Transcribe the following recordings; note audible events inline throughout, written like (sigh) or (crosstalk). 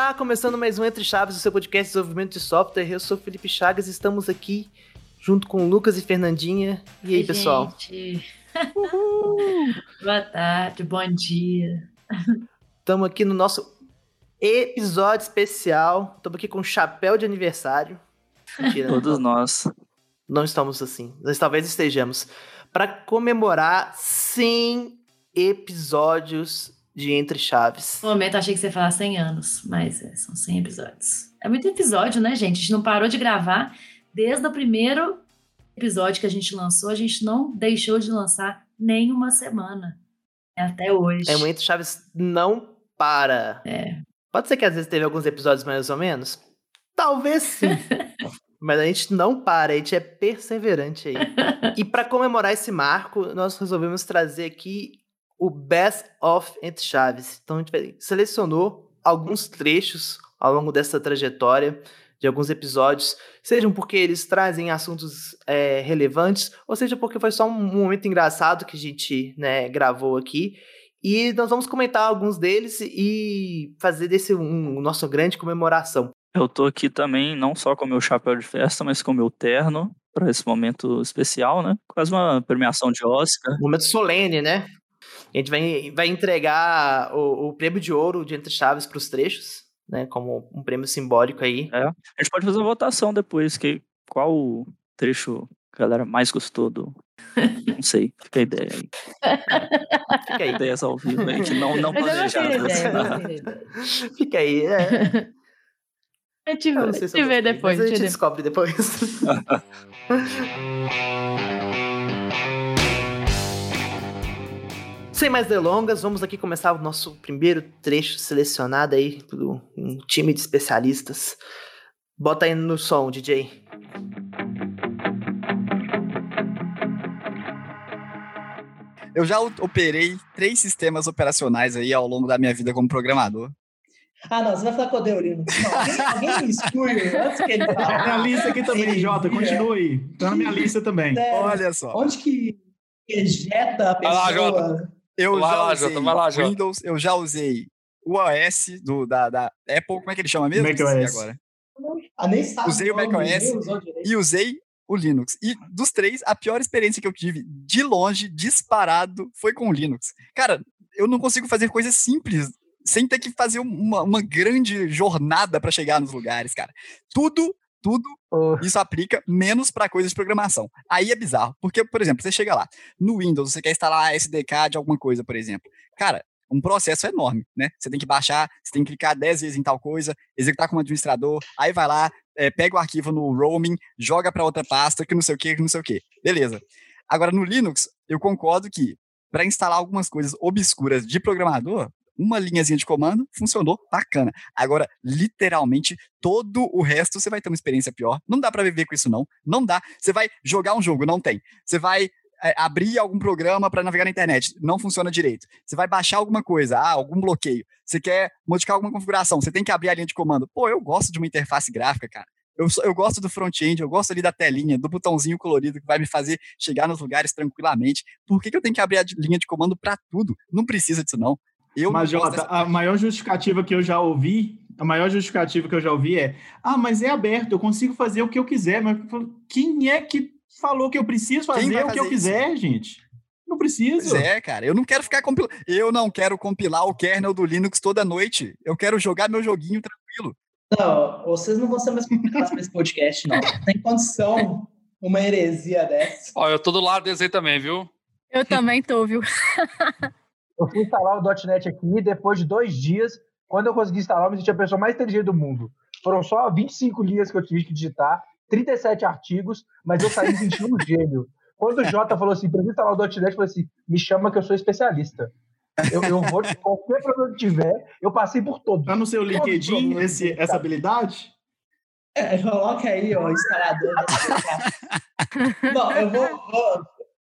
Está começando mais um Entre Chaves, o seu podcast de desenvolvimento de software. Eu sou Felipe Chagas e estamos aqui junto com Lucas e Fernandinha. E aí, Oi, pessoal? gente. (laughs) Boa tarde, bom dia. Estamos aqui no nosso episódio especial. Estamos aqui com chapéu de aniversário. Mentira, Todos não, nós. não estamos assim. Nós talvez estejamos. Para comemorar 100 episódios de Entre Chaves. No momento achei que você ia falar 100 anos, mas é, são 100 episódios. É muito episódio, né, gente? A gente não parou de gravar desde o primeiro episódio que a gente lançou, a gente não deixou de lançar nem uma semana. É Até hoje. É, o Entre Chaves não para. É. Pode ser que às vezes teve alguns episódios mais ou menos? Talvez sim. (laughs) Mas a gente não para, a gente é perseverante aí. (laughs) E para comemorar esse marco, nós resolvemos trazer aqui o Best of Entre Chaves. Então a gente selecionou alguns trechos ao longo dessa trajetória de alguns episódios, sejam porque eles trazem assuntos é, relevantes, ou seja porque foi só um momento engraçado que a gente né, gravou aqui. E nós vamos comentar alguns deles e fazer desse um, um nosso grande comemoração. Eu tô aqui também, não só com meu chapéu de festa, mas com meu terno, para esse momento especial, né? Quase uma premiação de Oscar. Um momento solene, né? A gente vai, vai entregar o, o prêmio de ouro de Entre Chaves para os trechos, né? Como um prêmio simbólico aí. É. A gente pode fazer uma votação depois, que qual o trecho a galera mais gostou do. Não sei, fica a ideia aí. (laughs) Fica aí. Ideias ao vivo aí, que não, não Mas eu gostei da planejadas. ideia, gostei (laughs) da ideia. Fica aí. É, A gente, vê- a se gente depois. A a gente gente descobre depois. (laughs) Sem mais delongas, vamos aqui começar o nosso primeiro trecho selecionado aí por um time de especialistas. Bota aí no som, DJ. Eu já operei três sistemas operacionais aí ao longo da minha vida como programador. Ah, não, você vai falar odeio o. Não, alguém, alguém me exclui antes que ele Tá na minha fale. lista aqui também, Sim, Jota. é. Continua aí. Tá na minha lista também. Sério, Olha só, Onde que ejeta a Vai lá, pessoa? Eu Vai já lá, usei Jota, vai lá, Jota. Windows, eu já usei o OS do, da, da Apple, como é que ele chama mesmo? macOS. Agora. Ah, nem sabe. Usei o macOS. E usei o Linux. E dos três, a pior experiência que eu tive, de longe, disparado, foi com o Linux. Cara, eu não consigo fazer coisas simples sem ter que fazer uma, uma grande jornada para chegar nos lugares, cara. Tudo, tudo isso aplica menos para coisas de programação. Aí é bizarro, porque, por exemplo, você chega lá, no Windows, você quer instalar a SDK de alguma coisa, por exemplo. Cara, um processo enorme, né? Você tem que baixar, você tem que clicar 10 vezes em tal coisa, executar como administrador, aí vai lá, é, pega o arquivo no roaming, joga para outra pasta, que não sei o que, que não sei o que. Beleza. Agora, no Linux, eu concordo que para instalar algumas coisas obscuras de programador, uma linhazinha de comando funcionou bacana. Agora, literalmente, todo o resto você vai ter uma experiência pior. Não dá para viver com isso, não. Não dá. Você vai jogar um jogo, não tem. Você vai é, abrir algum programa para navegar na internet, não funciona direito. Você vai baixar alguma coisa, ah, algum bloqueio. Você quer modificar alguma configuração, você tem que abrir a linha de comando. Pô, eu gosto de uma interface gráfica, cara. Eu, eu gosto do front-end, eu gosto ali da telinha, do botãozinho colorido que vai me fazer chegar nos lugares tranquilamente. Por que, que eu tenho que abrir a linha de comando para tudo? Não precisa disso, não. Eu Mas, Jota, dessa- a maior justificativa que eu já ouvi, a maior justificativa que eu já ouvi é: ah, mas é aberto, eu consigo fazer o que eu quiser. Mas quem é que falou que eu preciso fazer vai o que eu fazer isso? quiser, gente? Não preciso. Pois é, cara. Eu não quero ficar compilando. Eu não quero compilar o kernel do Linux toda noite. Eu quero jogar meu joguinho tranquilo. Não, vocês não vão ser mais convidados para esse podcast, não. Não Tem condição uma heresia dessa. Ó, eu tô do lado deles aí também, viu? Eu também tô, viu? (laughs) Eu fui instalar o .NET aqui e depois de dois dias, quando eu consegui instalar, eu me senti a pessoa mais inteligente do mundo. Foram só 25 linhas que eu tive que digitar, 37 artigos, mas eu saí sentindo um gênio. Quando o Jota falou assim, para instalar o .NET, eu falei assim, me chama que eu sou especialista. Eu, eu vou, qualquer problema que tiver, eu passei por todos. Tá no seu LinkedIn esse- essa habilidade? É, coloca aí, ó, instalador. da Não, (laughs) eu vou, vou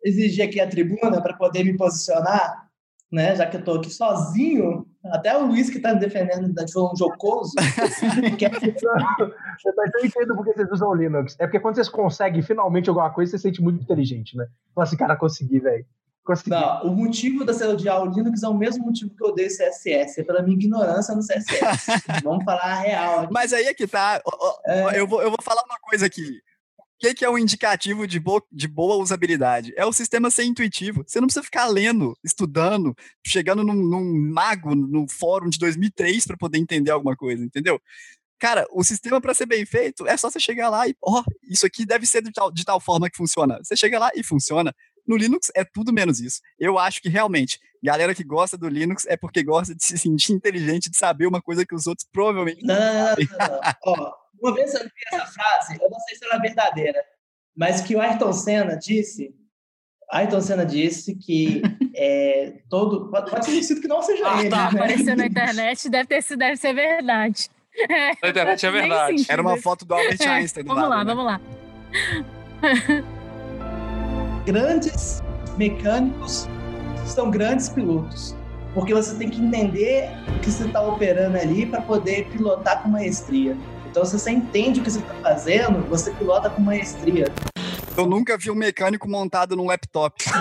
exigir aqui a tribuna para poder me posicionar, né? Já que eu tô aqui sozinho. Até o Luiz que tá me defendendo de um jocoso. (laughs) que é Eu eu entendo porque vocês usam o Linux. É porque quando vocês conseguem finalmente alguma coisa, você se sente muito inteligente, né? Fala assim, cara, consegui, velho. Consegui. Não, o motivo de eu odiar o Linux é o mesmo motivo que eu odeio CSS. É pela minha ignorância no CSS. (laughs) Vamos falar a real. aqui. Mas aí é que tá. ó, É. Eu, vou, eu vou falar uma coisa aqui. O que, que é um indicativo de, bo- de boa usabilidade? É o sistema ser intuitivo. Você não precisa ficar lendo, estudando, chegando num, num mago no fórum de 2003 para poder entender alguma coisa, entendeu? Cara, o sistema para ser bem feito é só você chegar lá e, ó, isso aqui deve ser de tal, de tal forma que funciona. Você chega lá e funciona. No Linux é tudo menos isso. Eu acho que realmente, galera que gosta do Linux é porque gosta de se sentir (laughs) inteligente, de saber uma coisa que os outros provavelmente não, não, não, não. Ó, uma vez eu vi essa frase, eu não sei se ela é verdadeira, mas que o Ayrton Senna disse. Ayrton Senna disse que (laughs) é, todo. Pode pode ser sido que não seja Ah, ele. tá. né? Apareceu na internet, deve, ter, sido- deve ser verdade. Na internet é (laughs) verdade. Era uma foto do Albert É, Einstein do Vamos lá, lado, né? vamos lá. (laughs) Grandes mecânicos são grandes pilotos. Porque você tem que entender o que você está operando ali para poder pilotar com maestria. Então, se você entende o que você está fazendo, você pilota com maestria. Eu nunca vi um mecânico montado num laptop. (laughs)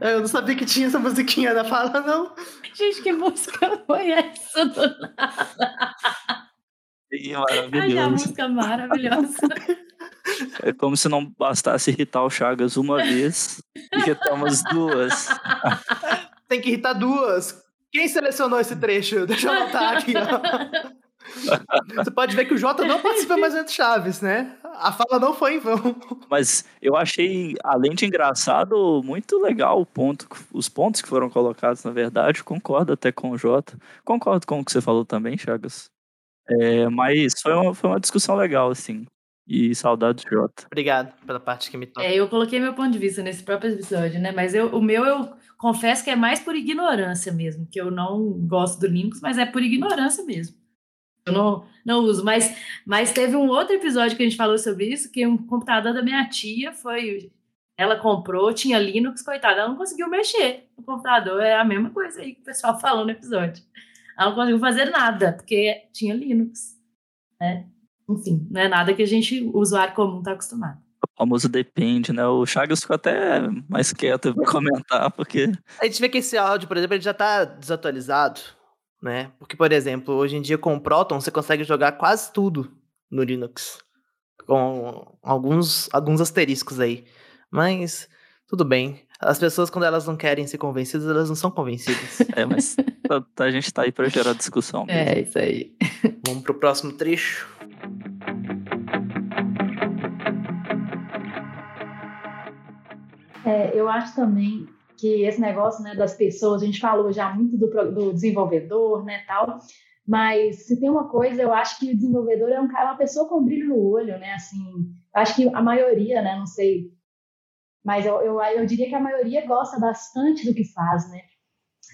Eu não sabia que tinha essa musiquinha da fala, não. Gente, que música foi essa? do nada? E Ai, a maravilhoso. música maravilhosa. É como se não bastasse irritar o Chagas uma vez, irritamos duas. Tem que irritar duas. Quem selecionou esse trecho? (laughs) Deixa eu anotar aqui, ó. (laughs) Você pode ver que o Jota não participa mais do Chaves, né? A fala não foi em vão. Mas eu achei, além de engraçado, muito legal o ponto, os pontos que foram colocados, na verdade. Concordo até com o Jota. Concordo com o que você falou também, Chagas. É, mas foi uma, foi uma discussão legal, assim. E saudades, Jota. Obrigado pela parte que me toca. É, eu coloquei meu ponto de vista nesse próprio episódio, né? Mas eu, o meu, eu confesso que é mais por ignorância mesmo, que eu não gosto do Linux, mas é por ignorância mesmo. Eu não, não uso. Mas, mas teve um outro episódio que a gente falou sobre isso, que um computador da minha tia foi. Ela comprou, tinha Linux, coitada, ela não conseguiu mexer no computador. É a mesma coisa aí que o pessoal falou no episódio. Ela não conseguiu fazer nada, porque tinha Linux. Né? Enfim, não é nada que a gente, o usuário comum, está acostumado. O famoso depende, né? O Chagas ficou até mais quieto pra comentar, porque A gente vê que esse áudio, por exemplo, ele já tá desatualizado, né? Porque, por exemplo, hoje em dia com o Proton você consegue jogar quase tudo no Linux. Com alguns, alguns asteriscos aí. Mas tudo bem. As pessoas, quando elas não querem ser convencidas, elas não são convencidas. (laughs) é, mas a, a gente tá aí pra gerar discussão. mesmo. É, isso aí. Vamos pro próximo trecho. É, eu acho também que esse negócio né, das pessoas, a gente falou já muito do, do desenvolvedor, né, tal, mas se tem uma coisa, eu acho que o desenvolvedor é um cara, uma pessoa com brilho no olho, né, assim, acho que a maioria, né, não sei, mas eu, eu, eu diria que a maioria gosta bastante do que faz, né,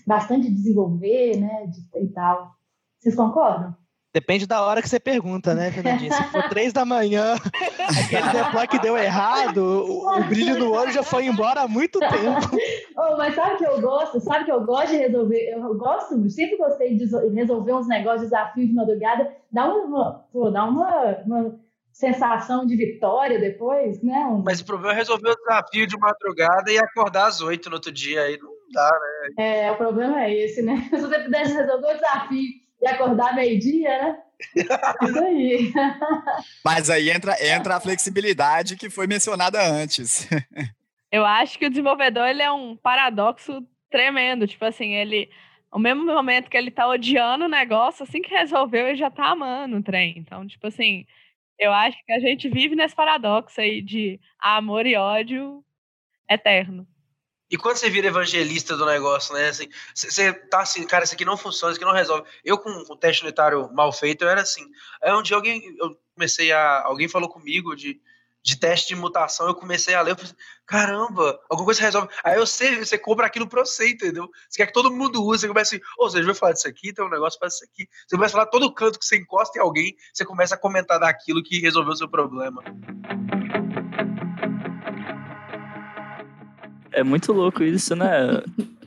bastante de desenvolver, né, de, e tal. Vocês concordam? Depende da hora que você pergunta, né, Fernandinha? Se for três da manhã, (laughs) aquele deploy que deu errado, o, o brilho no olho já foi embora há muito tempo. (laughs) Oh, mas sabe o que eu gosto? Sabe que eu gosto de resolver? Eu gosto, sempre gostei de reso- resolver uns negócios, desafios de madrugada. Dá uma, pô, dá uma, uma sensação de vitória depois, né? Um- Mas o problema é resolver o desafio de madrugada e acordar às oito no outro dia. Aí não dá, né? É, o problema é esse, né? (laughs) Se você pudesse resolver o desafio e acordar meio-dia, né? (laughs) Isso aí. Mas aí entra, entra a flexibilidade que foi mencionada antes. (laughs) Eu acho que o desenvolvedor ele é um paradoxo tremendo. Tipo assim, ele. Ao mesmo momento que ele tá odiando o negócio, assim que resolveu, ele já tá amando o trem. Então, tipo assim, eu acho que a gente vive nesse paradoxo aí de amor e ódio eterno. E quando você vira evangelista do negócio, né? Assim, você você tá assim, cara, isso aqui não funciona, isso aqui não resolve. Eu, com o teste unitário mal feito, eu era assim. Aí um dia alguém, eu comecei a. Alguém falou comigo de, de teste de mutação, eu comecei a ler, eu falei, assim, caramba, alguma coisa resolve. Aí você, você compra aquilo pra você, entendeu? Você quer que todo mundo use, você começa assim, ô, você já ouviu falar disso aqui, tem um negócio para isso aqui. Você começa a falar todo canto que você encosta em alguém, você começa a comentar daquilo que resolveu o seu problema. É muito louco isso, né?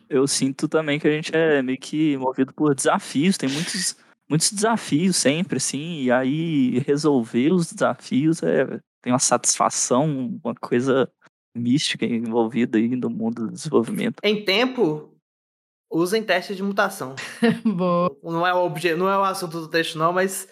Eu sinto também que a gente é meio que movido por desafios, tem muitos, muitos desafios sempre, assim, e aí resolver os desafios é, tem uma satisfação, uma coisa mística envolvida aí no mundo do desenvolvimento. Em tempo, usem testes de mutação. (laughs) Boa. Não é o obje... não é o assunto do texto não, mas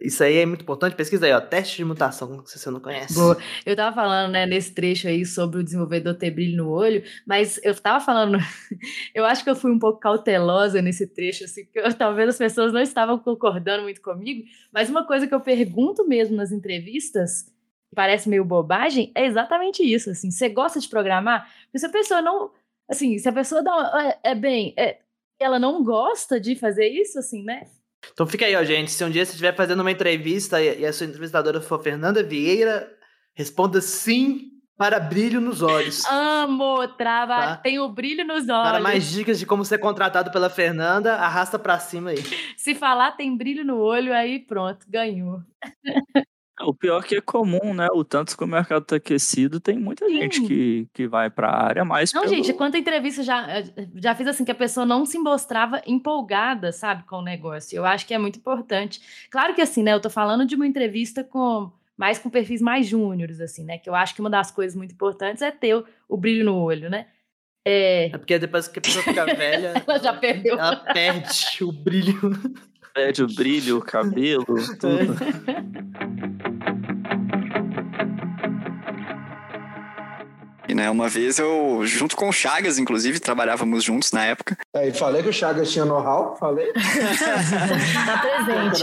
isso aí é muito importante. Pesquisa aí, ó, teste de mutação, se você não conhece. Boa. Eu tava falando, né, nesse trecho aí sobre o desenvolvedor ter brilho no olho, mas eu tava falando, (laughs) eu acho que eu fui um pouco cautelosa nesse trecho, assim, que eu, talvez as pessoas não estavam concordando muito comigo, mas uma coisa que eu pergunto mesmo nas entrevistas, parece meio bobagem, é exatamente isso, assim, você gosta de programar? Porque se a pessoa não, assim, se a pessoa dá, é, é bem, é, ela não gosta de fazer isso, assim, né? Então fica aí, ó, gente. Se um dia você estiver fazendo uma entrevista e a sua entrevistadora for Fernanda Vieira, responda sim para brilho nos olhos. Amo, trava, Tá. tem o brilho nos olhos. Para mais dicas de como ser contratado pela Fernanda, arrasta pra cima aí. Se falar tem brilho no olho, aí pronto, ganhou. (laughs) O pior que é comum, né? O tanto que o mercado tá aquecido, tem muita gente que, que vai pra área mais Não, pelo- gente, quanta entrevista já, já fiz assim, que a pessoa não se mostrava empolgada, sabe, com o negócio. Eu acho que é muito importante. Claro que assim, né, eu tô falando de uma entrevista com mais com perfis mais júniores, assim, né, que eu acho que uma das coisas muito importantes é ter o, o brilho no olho, né. É... É porque depois que a pessoa fica velha, (laughs) ela já perdeu. ela perde o brilho. (laughs) Perde o brilho, o cabelo, tudo. (laughs) né, uma vez eu, junto com o Chagas, inclusive, trabalhávamos juntos na época. Aí, falei que o Chagas tinha know-how, falei. (laughs) tá presente.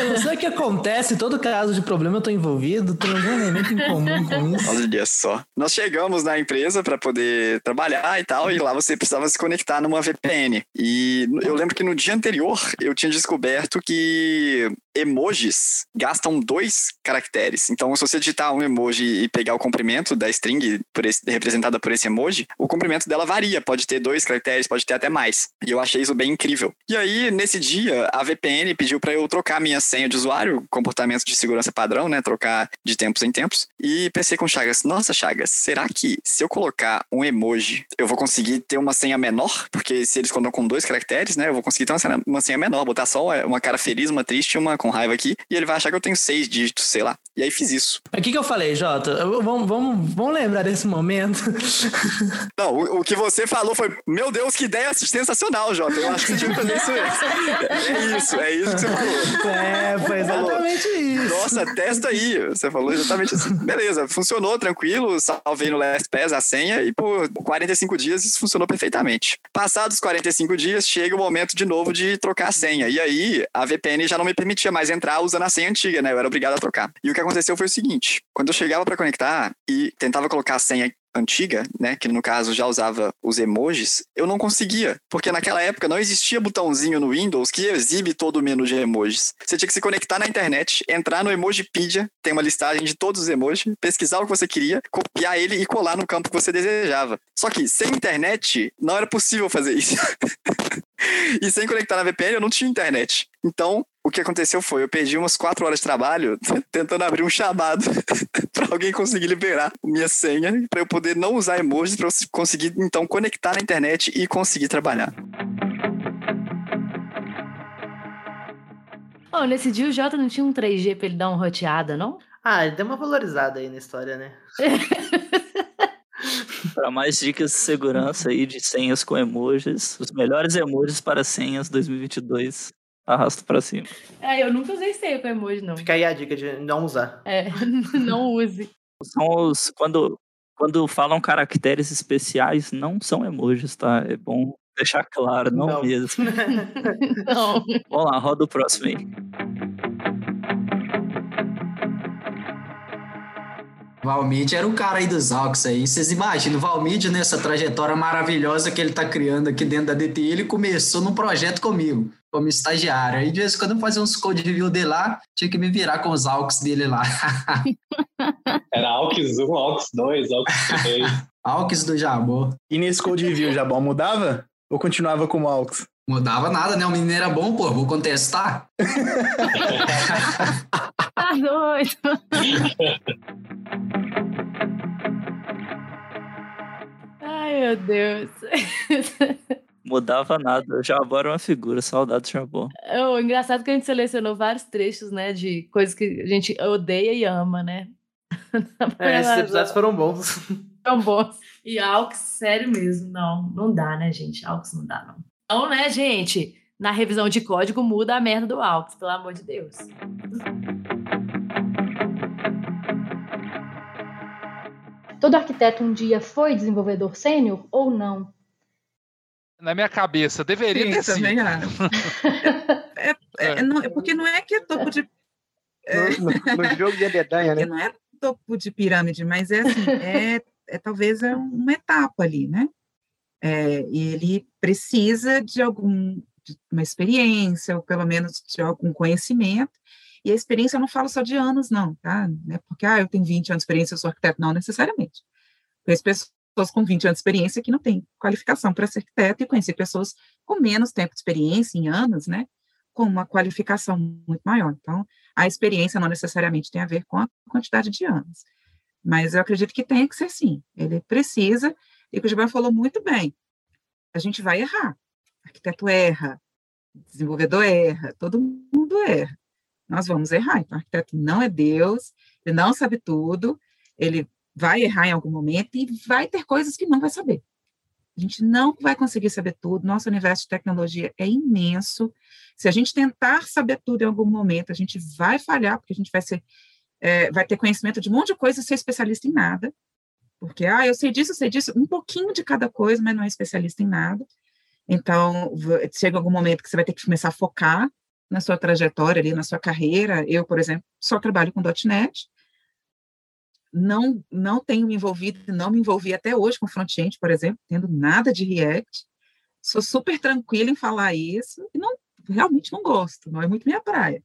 Eu não sei o que acontece, todo caso de problema eu tô envolvido, tem algum elemento em comum com isso. Olha só. Nós chegamos na empresa para poder trabalhar e tal, e lá você precisava se conectar numa VPN. E eu lembro que no dia anterior eu tinha descoberto que emojis gastam dois caracteres. Então, se você digitar um emoji e pegar o comprimento da string por esse- representada por esse emoji, o comprimento dela varia. Pode ter dois caracteres, pode ter até mais. E eu achei isso bem incrível. E aí, nesse dia, a VPN pediu para eu trocar minha senha de usuário, comportamento de segurança padrão, né? Trocar de tempos em tempos. E pensei com Chagas, nossa, Chagas, será que se eu colocar um emoji, eu vou conseguir ter uma senha menor? Porque se eles contam com dois caracteres, né? Eu vou conseguir ter uma senha, uma senha menor, botar só uma cara feliz, uma triste uma com raiva aqui. E ele vai achar que eu tenho seis dígitos, sei lá. E aí fiz isso. O que, que eu falei, Jota? Vamos, vamos, vamos lembrar desse momento. (laughs) Não, o, o que você falou foi, meu Deus, que ideia sensacional, Jota. Eu acho que você tinha que fazer isso. É isso, é isso que você falou. É, foi exatamente isso. Nossa, testa aí. Você falou exatamente assim. Beleza, funcionou tranquilo, salvei no LastPass a senha e por 45 dias isso funcionou perfeitamente. Passados 45 dias, chega o momento de novo de trocar a senha. E aí, a VPN já não me permitia mais entrar usando a senha antiga, né? Eu era obrigado a trocar. E o que aconteceu foi o seguinte: quando eu chegava para conectar e tentava colocar a senha antiga, né, que no caso já usava os emojis, eu não conseguia, porque naquela época não existia botãozinho no Windows que exibe todo o menu de emojis. Você tinha que se conectar na internet, entrar no Emojipedia, tem uma listagem de todos os emojis, pesquisar o que você queria, copiar ele e colar no campo que você desejava. Só que sem internet não era possível fazer isso. (laughs) e sem conectar na VPN eu não tinha internet. Então, o que aconteceu foi, eu perdi umas quatro horas de trabalho (laughs) tentando abrir um chamado (laughs) para alguém conseguir liberar minha senha para eu poder não usar emojis para eu conseguir então conectar na internet e conseguir trabalhar. Oh, nesse dia o Jota não tinha um 3G pra ele dar uma roteada, não? Ah, ele deu uma valorizada aí na história, né? (laughs) Para mais dicas de segurança aí de senhas com emojis, os melhores emojis para senhas 2022. Arrasta para cima. É, eu nunca usei senha com emoji, não. Fica aí a dica de não usar. É, (laughs) não use. São os quando quando falam caracteres especiais, não são emojis, tá? É bom deixar claro, não, Não. mesmo. (laughs) Não. Vamos lá, roda o próximo aí. Valmid era o cara aí dos Aux aí. Vocês imaginam, o Valmid nessa trajetória maravilhosa que ele tá criando aqui dentro da DTI, ele começou num projeto comigo, como estagiário. Aí de vez em quando eu fazia uns code review dele lá, tinha que me virar com os AUX dele lá. (laughs) Era AUX 1, AUX 2, AUX 3. (laughs) AUX do Jabô. E nesse code review, o Jabó mudava? Ou continuava como AUX? Mudava nada, né? O menino era bom, pô, vou contestar. (laughs) Tá doido. Ai, meu Deus. Mudava nada. O Jabó era uma figura, saudade do Jabó. É o engraçado que a gente selecionou vários trechos, né, de coisas que a gente odeia e ama, né? É, esses episódios foram bons. Tão bons. E Aux, sério mesmo, não, não dá, né, gente? Aux não dá, não. Então, né, gente? Na revisão de código muda a merda do Aux, pelo amor de Deus. Todo arquiteto um dia foi desenvolvedor sênior ou não? Na minha cabeça, deveria Sim, ter sido. também acho. (laughs) É, é, não- é porque não é que é topo de. é, No, no- no jogo de adedanha, né? porque não é topo de pirâmide, mas é assim, é, é talvez é uma etapa ali, né? É, e ele precisa de algum de uma experiência, ou pelo menos de algum conhecimento. E a experiência eu não falo só de anos, não, tá? Não é porque ah, eu tenho 20 anos de experiência, eu sou arquiteto, não necessariamente. Conheço pessoas com 20 anos de experiência que não têm qualificação para ser arquiteto, e conheci pessoas com menos tempo de experiência, em anos, né? Com uma qualificação muito maior. Então, a experiência não necessariamente tem a ver com a quantidade de anos. Mas eu acredito que tem que ser sim. Ele precisa, e o que o Gilberto falou muito bem, a gente vai errar. Arquiteto erra, desenvolvedor erra, todo mundo erra. Nós vamos errar. Então, o arquiteto não é Deus, ele não sabe tudo, ele vai errar em algum momento e vai ter coisas que não vai saber. A gente não vai conseguir saber tudo. Nosso universo de tecnologia é imenso. Se a gente tentar saber tudo em algum momento, a gente vai falhar, porque a gente vai ser, é, vai ter conhecimento de um monte de coisa e ser especialista em nada. Porque, ah, eu sei disso, eu sei disso, um pouquinho de cada coisa, mas não é especialista em nada. Então, chega algum momento que você vai ter que começar a focar na sua trajetória ali, na sua carreira. Eu, por exemplo, só trabalho com .NET. Não, não tenho me envolvido, não me envolvi até hoje com front-end, por exemplo, tendo nada de React. Sou super tranquila em falar isso e não, realmente não gosto, não é muito minha praia.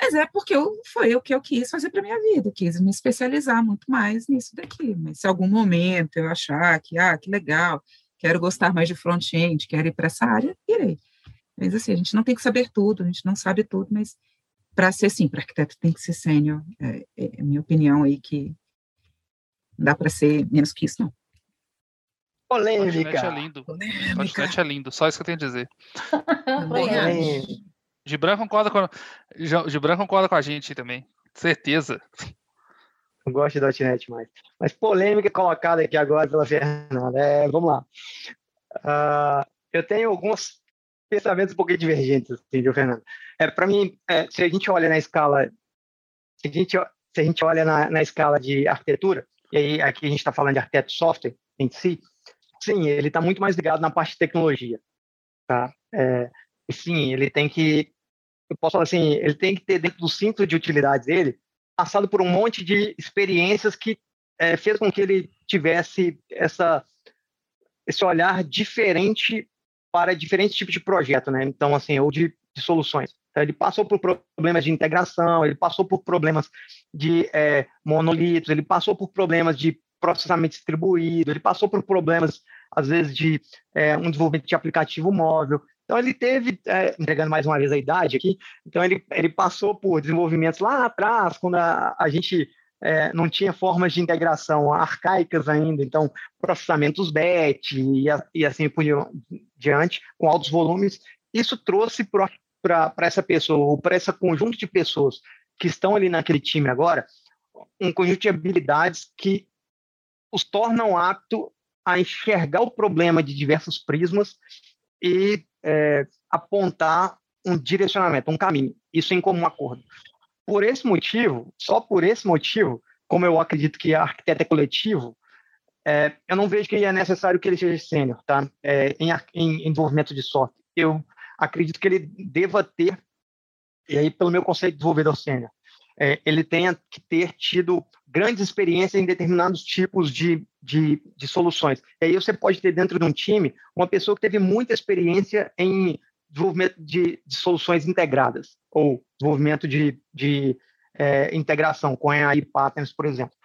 Mas é porque eu, foi o que eu quis fazer para minha vida, quis me especializar muito mais nisso daqui. Mas se algum momento eu achar que, ah, que legal, quero gostar mais de front-end, quero ir para essa área, irei. Mas assim, a gente não tem que saber tudo, a gente não sabe tudo, mas para ser sim, para arquiteto tem que ser sênior, é, é a minha opinião aí que não dá para ser menos que isso, não. Polêmica. é lindo. Continente é lindo, só isso que eu tenho a dizer. (laughs) Polêmica. Gibran concorda com, Gi- Gibran concorda com a gente também. Certeza. Não gosto de .NET mais. Mas polêmica colocada aqui agora pela Fernanda. É, vamos lá. Ah, eu tenho alguns pensamentos um pouquinho divergentes, assim, viu, Fernando? É, Para mim, é, se a gente olha na escala, se a gente, se a gente olha na, na escala de arquitetura, e aí aqui a gente está falando de arquiteto software em si, sim, ele está muito mais ligado na parte de tecnologia, tá? É, sim, ele tem que, eu posso falar assim, ele tem que ter dentro do cinto de utilidades dele, passado por um monte de experiências que é, fez com que ele tivesse essa esse olhar diferente para diferentes tipos de projeto, né? Então, assim, ou de, de soluções. Então, ele passou por problemas de integração, ele passou por problemas de é, monolitos, ele passou por problemas de processamento distribuído, ele passou por problemas, às vezes, de é, um desenvolvimento de aplicativo móvel. Então, ele teve, é, entregando mais uma vez a idade aqui, então ele, ele passou por desenvolvimentos lá atrás, quando a, a gente é, não tinha formas de integração arcaicas ainda, então processamentos batch e, e assim por diante, com altos volumes. Isso trouxe para essa pessoa, ou para esse conjunto de pessoas que estão ali naquele time agora, um conjunto de habilidades que os tornam apto a enxergar o problema de diversos prismas e é, apontar um direcionamento, um caminho. Isso em comum acordo. Por esse motivo, só por esse motivo, como eu acredito que arquiteto é coletivo, é, eu não vejo que é necessário que ele seja sênior, tá? É, em, em desenvolvimento de software. Eu acredito que ele deva ter, e aí pelo meu conceito de desenvolvedor sênior, é, ele tenha que ter tido grandes experiências em determinados tipos de, de, de soluções. E aí você pode ter dentro de um time uma pessoa que teve muita experiência em desenvolvimento de, de soluções integradas, ou desenvolvimento de, de é, integração com AI patterns, por exemplo.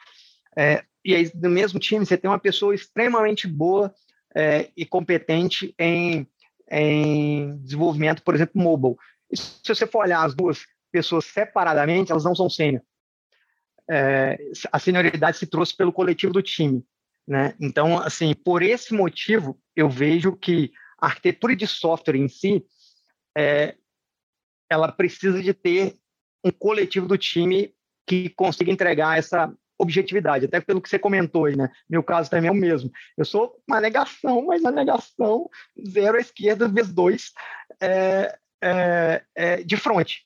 É, e aí, no mesmo time, você tem uma pessoa extremamente boa é, e competente em, em desenvolvimento, por exemplo, mobile. E se você for olhar as duas pessoas separadamente, elas não são sênior. É, a senioridade se trouxe pelo coletivo do time. Né? Então, assim, por esse motivo, eu vejo que arquitetura de software em si, é, ela precisa de ter um coletivo do time que consiga entregar essa objetividade, até pelo que você comentou aí, né? Meu caso também é o mesmo. Eu sou uma negação, mas a negação zero à esquerda vezes dois é, é, é, de frente.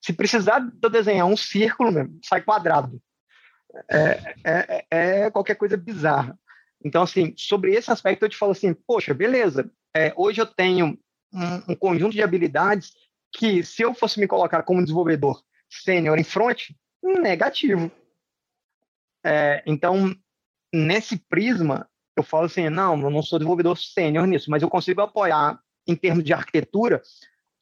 Se precisar de eu desenhar um círculo, mesmo, sai quadrado. É, é, é, qualquer coisa bizarra. Então, assim, sobre esse aspecto eu te falo assim, poxa, beleza, é, hoje eu tenho um, um, conjunto de habilidades que, se eu fosse me colocar como desenvolvedor sênior em front, negativo. É, então, nesse prisma, eu falo assim, não, eu não sou desenvolvedor sênior nisso, mas eu consigo apoiar, em termos de arquitetura,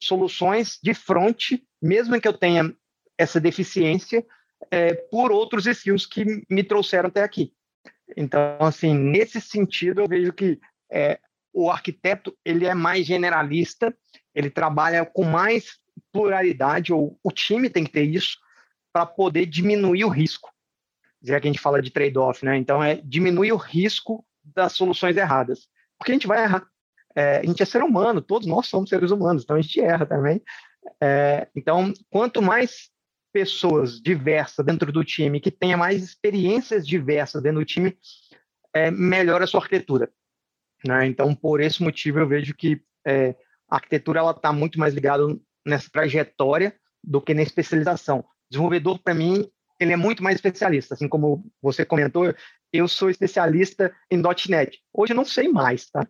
soluções de front, mesmo que eu tenha essa deficiência, é, por outros skills que me trouxeram até aqui. Então, assim, nesse sentido, eu vejo que é, o arquiteto ele é mais generalista, ele trabalha com mais pluralidade, ou o time tem que ter isso, para poder diminuir o risco. Já que a gente fala de trade-off, né? Então, é diminuir o risco das soluções erradas. Porque a gente vai errar. É, a gente é ser humano, todos nós somos seres humanos, então a gente erra também. É, então, quanto mais pessoas diversas dentro do time, que tenha mais experiências diversas dentro do time, é, melhora a sua arquitetura. Né? Então, por esse motivo, eu vejo que é, a arquitetura está muito mais ligada nessa trajetória do que na especialização. Desenvolvedor, para mim, ele é muito mais especialista. Assim como você comentou, eu sou especialista em .NET. Hoje eu não sei mais, tá?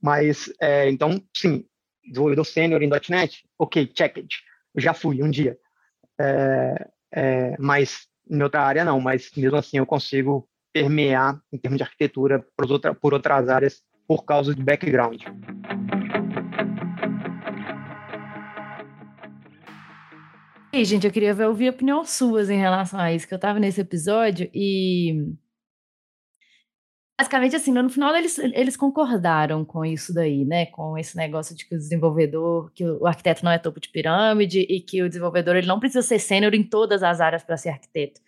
Mas, é, então, sim, desenvolvedor sênior em .NET, ok, checked. Já fui um dia. É, é, mas em outra área não, mas mesmo assim eu consigo permear em termos de arquitetura por, outra, por outras áreas por causa de background. E, gente, eu queria ouvir opiniões suas em relação a isso, que eu estava nesse episódio e Basicamente, assim, no final eles, eles concordaram com isso daí, né? Com esse negócio de que o desenvolvedor, que o arquiteto não é topo de pirâmide e que o desenvolvedor ele não precisa ser sênior em todas as áreas para ser arquiteto.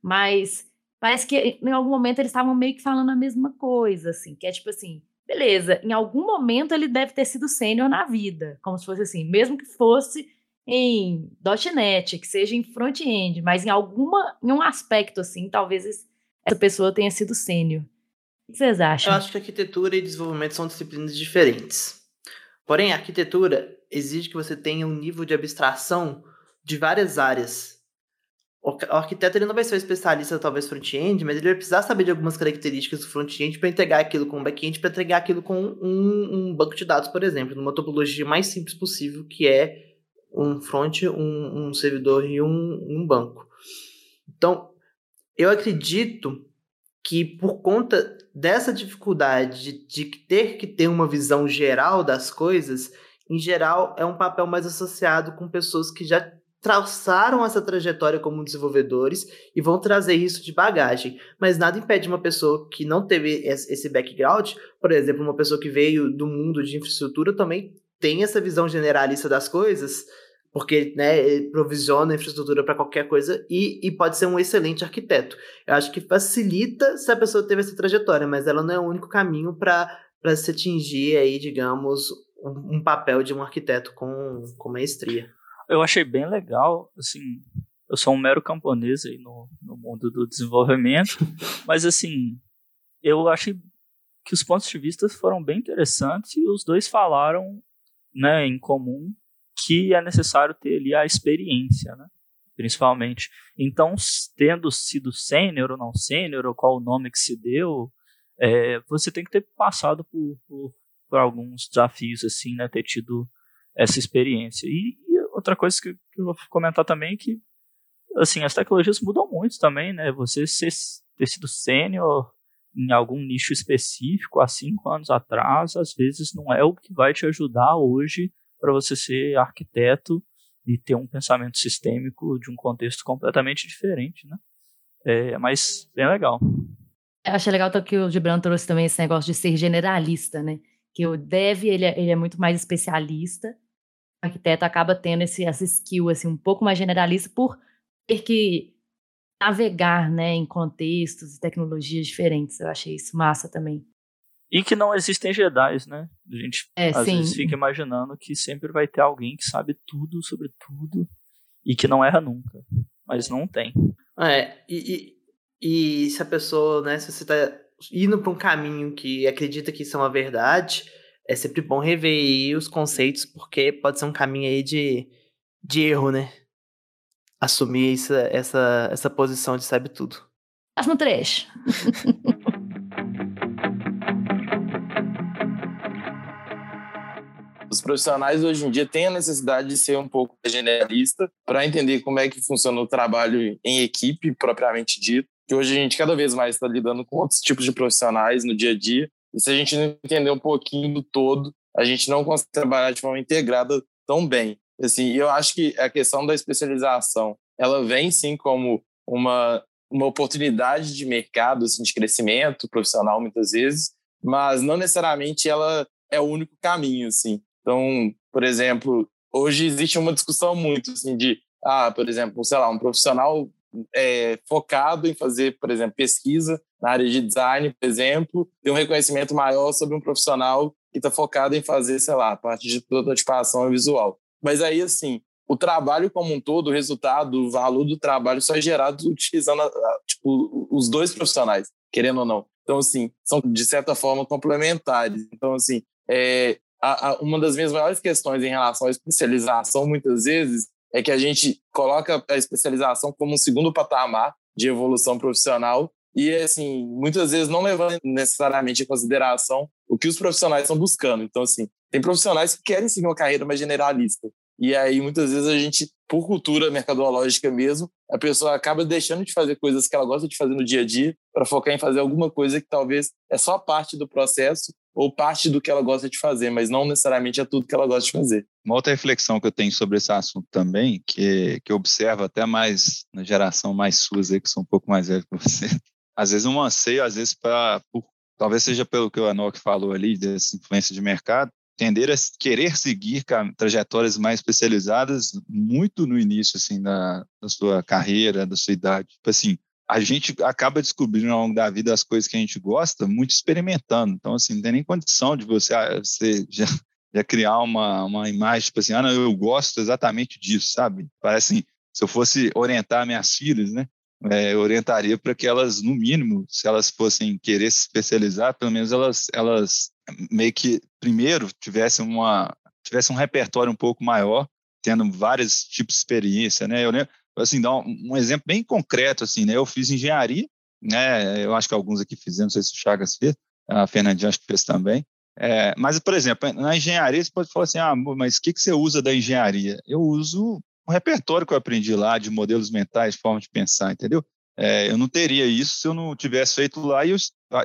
Mas parece que em algum momento eles estavam meio que falando a mesma coisa, assim, que é tipo assim, beleza, em algum momento ele deve ter sido sênior na vida, como se fosse assim, mesmo que fosse em .NET, que seja em front-end, mas em alguma, em um aspecto assim, talvez essa pessoa tenha sido sênior. O que vocês acham? Eu acho que arquitetura e desenvolvimento são disciplinas diferentes. Porém, a arquitetura exige que você tenha um nível de abstração de várias áreas. O arquiteto ele não vai ser um especialista, talvez, front-end, mas ele vai precisar saber de algumas características do front-end para entregar aquilo com o back-end, para entregar aquilo com um, um, banco de dados, por exemplo, numa topologia mais simples possível, que é um front, um, um servidor e um, um banco. Então, eu acredito que por conta dessa dificuldade de, ter que ter uma visão geral das coisas, em geral é um papel mais associado com pessoas que já traçaram essa trajetória como desenvolvedores e vão trazer isso de bagagem. Mas nada impede uma pessoa que não teve esse background, por exemplo, uma pessoa que veio do mundo de infraestrutura também tem essa visão generalista das coisas, porque né, ele provisiona infraestrutura para qualquer coisa e, e pode ser um excelente arquiteto. Eu acho que facilita se a pessoa teve essa trajetória, mas ela não é o único caminho para se atingir aí, digamos, um, um, papel de um arquiteto com, com maestria. Eu achei bem legal, assim, eu sou um mero camponês aí no, no mundo do desenvolvimento, (laughs) mas assim, eu achei que os pontos de vista foram bem interessantes e os dois falaram né, em comum que é necessário ter ali a experiência, né? principalmente. Então, tendo sido sênior ou não sênior, ou qual o nome que se deu, é, você tem que ter passado por, por, por, alguns desafios, assim, né? Ter tido essa experiência. E, e outra coisa que, que, eu vou comentar também é que, assim, as tecnologias mudam muito também, né? Você ser, ter sido sênior em algum nicho específico há cinco anos atrás, às vezes não é o que vai te ajudar hoje para você ser arquiteto e ter um pensamento sistêmico de um contexto completamente diferente, né? É, mas bem legal. Eu achei legal que o Gibran trouxe também esse negócio de ser generalista, né? Que o dev, ele é, ele é muito mais especialista, o arquiteto acaba tendo esse, essa skill, assim, um pouco mais generalista por ter que navegar, né, em contextos e tecnologias diferentes. Eu achei isso massa também. E que não existem Jedi, né? A gente é, às sim. vezes fica imaginando que sempre vai ter alguém que sabe tudo sobre tudo e que não erra nunca. Mas não tem. É, e, E se a pessoa, né, se você tá indo para um caminho que acredita que isso é uma verdade, é sempre bom rever aí os conceitos, porque pode ser um caminho aí de, de erro, né? Assumir essa, essa, essa posição de sabe tudo. Próximo trecho. (laughs) Os profissionais hoje em dia têm a necessidade de ser um pouco generalista para entender como é que funciona o trabalho em equipe propriamente dito. Que hoje a gente cada vez mais está lidando com outros tipos de profissionais no dia a dia. E se a gente não entender um pouquinho do todo, a gente não consegue trabalhar de forma integrada tão bem. Assim, eu acho que a questão da especialização, ela vem sim como uma uma oportunidade de mercado, assim, de crescimento profissional muitas vezes, mas não necessariamente ela é o único caminho, assim. Então, por exemplo, hoje existe uma discussão muito assim de, ah, por exemplo, sei lá, um profissional é, focado em fazer, por exemplo, pesquisa na área de design, por exemplo, tem um reconhecimento maior sobre um profissional que está focado em fazer, sei lá, a parte de prototipação visual. Mas aí, assim, o trabalho como um todo, o resultado, o valor do trabalho só é gerado utilizando tipo, os dois profissionais, querendo ou não. Então, assim, são de certa forma complementares. Então, assim, é, a, a, uma das minhas maiores questões em relação à especialização, muitas vezes, é que a gente coloca a especialização como um segundo patamar de evolução profissional e, assim, muitas vezes não levando necessariamente em consideração o que os profissionais estão buscando. Então, assim, tem profissionais que querem seguir uma carreira mais generalista. E aí, muitas vezes, a gente, por cultura mercadológica mesmo, a pessoa acaba deixando de fazer coisas que ela gosta de fazer no dia a dia para focar em fazer alguma coisa que talvez é só parte do processo ou parte do que ela gosta de fazer, mas não necessariamente é tudo que ela gosta de fazer. Uma outra reflexão que eu tenho sobre esse assunto também, que, que eu observo até mais na geração mais suas que são um pouco mais velhos que você, (laughs) às vezes um anseio, às vezes para, talvez seja pelo que o Anok falou ali, dessa influência de mercado, tender a querer seguir trajetórias mais especializadas muito no início, assim, da, da sua carreira, da sua idade. Tipo assim, a gente acaba descobrindo ao longo da vida as coisas que a gente gosta, muito experimentando. Então, assim, não tem nem condição de você, ah, você já, já criar uma, uma imagem, tipo assim, ah, não, eu gosto exatamente disso, sabe? Parece assim, se eu fosse orientar minhas filhas, né? É, eu orientaria para que elas, no mínimo, se elas fossem querer se especializar, pelo menos elas, elas meio que, primeiro, tivessem, uma, tivessem um repertório um pouco maior, tendo vários tipos de experiência, né? Eu lembro, assim, dar um, um, exemplo bem concreto, assim, né? Eu fiz engenharia, né? Eu acho que alguns aqui fizeram, não sei se o Chagas fez, a Fernandinha acho que fez também. É, mas, por exemplo, na engenharia você pode falar assim, ah, mas o que, que você usa da engenharia? Eu uso um repertório que eu aprendi lá de modelos mentais, forma de pensar, entendeu? É, eu não teria isso se eu não tivesse feito lá e eu,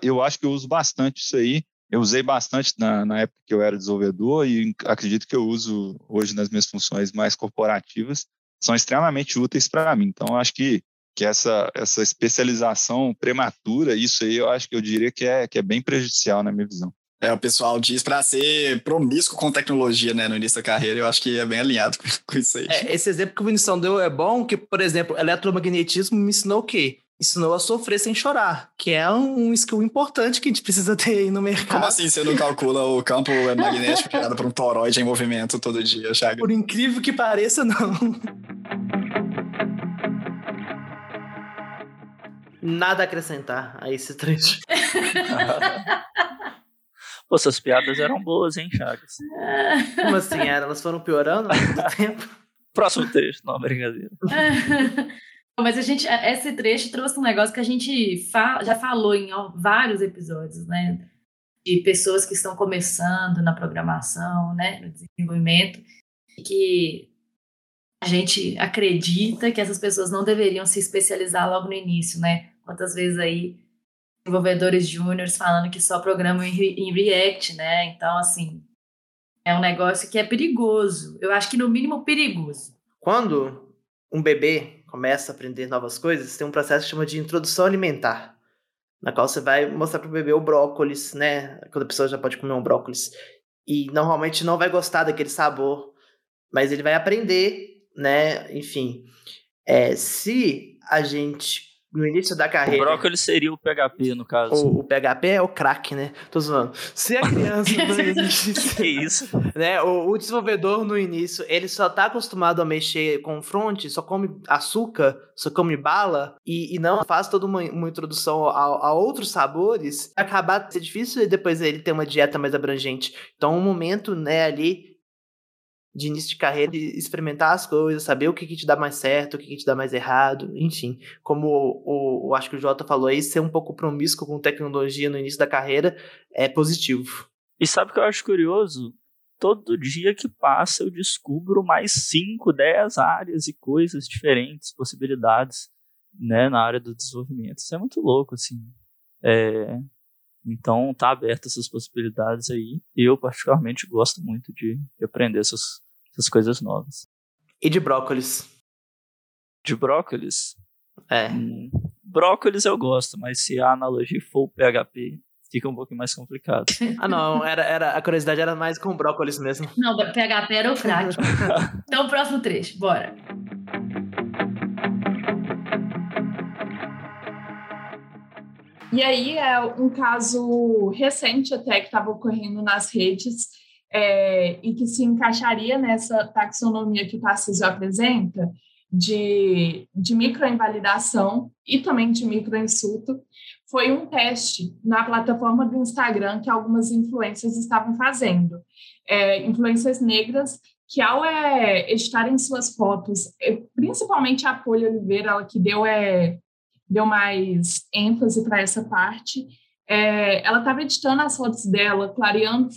eu acho que eu uso bastante isso aí. Eu usei bastante na, na época que eu era desenvolvedor e acredito que eu uso hoje nas minhas funções mais corporativas são extremamente úteis para mim. Então, acho que, que essa, essa especialização prematura, isso aí eu acho que eu diria que é, que é bem prejudicial na minha visão. É, o pessoal diz para ser promíscuo com tecnologia, né, no início da carreira, eu acho que é bem alinhado (laughs) com, isso aí. É, esse exemplo que o Vinição deu é bom, que, por exemplo, eletromagnetismo me ensinou o quê? Ensinou a sofrer sem chorar, que é um skill importante que a gente precisa ter aí no mercado. Como assim você não calcula o campo magnético criado por um toroide em movimento todo dia, Chaga? Por incrível que pareça, não. Nada a acrescentar a esse trecho. (laughs) Pô, suas piadas eram boas, hein, Chagas? Como assim? Elas foram piorando ao longo do (laughs) tempo? Próximo trecho, não, brincadeira. (laughs) Mas a gente, esse trecho trouxe um negócio que a gente já falou em vários episódios, né? De pessoas que estão começando na programação, né? No desenvolvimento, que a gente acredita que essas pessoas não deveriam se especializar logo no início, né? Quantas vezes aí desenvolvedores júniores falando que só programam em React, né? Então, assim, é um negócio que é perigoso. Eu acho que no mínimo perigoso. Quando um bebê começa a aprender novas coisas, tem um processo que chama de introdução alimentar, na qual você vai mostrar para o bebê o brócolis, né? Quando a pessoa já pode comer um brócolis. E normalmente não vai gostar daquele sabor, mas ele vai aprender, né? Enfim, é, se a gente no início da O carreira. brócolis seria o PHP, no caso. O, o PHP é o crack, né? Tô zoando. Se a criança (laughs) no início. que isso? Né, o, o desenvolvedor no início, ele só tá acostumado a mexer com front, só come açúcar, só come bala, e, e não faz toda uma, uma introdução a, a outros sabores, acabar de ser difícil depois ele ter uma dieta mais abrangente. Então, um momento, né, ali de início de carreira, de experimentar as coisas, saber o que, que te dá mais certo, o que, que te dá mais errado, enfim. Como o, o, acho que o Jota falou aí, ser um pouco promíscuo com tecnologia no início da carreira é positivo. E sabe o que eu acho curioso? Todo dia que passa eu descubro mais 5, 10 áreas e coisas diferentes, possibilidades, né, na área do desenvolvimento. Isso é muito louco, assim. É... Então, tá aberto essas possibilidades aí. Eu, particularmente, gosto muito de, de aprender essas, essas coisas novas. E de brócolis? De brócolis? É. Hum, brócolis eu gosto, mas se a analogia for o PHP, fica um pouquinho mais complicado. (laughs) ah, não, era, era, a curiosidade era mais com brócolis mesmo. Não, PHP era o crack. (laughs) então, próximo trecho, bora. E aí é um caso recente até que estava ocorrendo nas redes é, e que se encaixaria nessa taxonomia que o Tarcísio apresenta de, de microinvalidação e também de microinsulto, foi um teste na plataforma do Instagram que algumas influências estavam fazendo. É, influências negras que ao é, editarem suas fotos, é, principalmente a Poli Oliveira, ela que deu é, deu mais ênfase para essa parte. É, ela estava editando as fotos dela, clareando,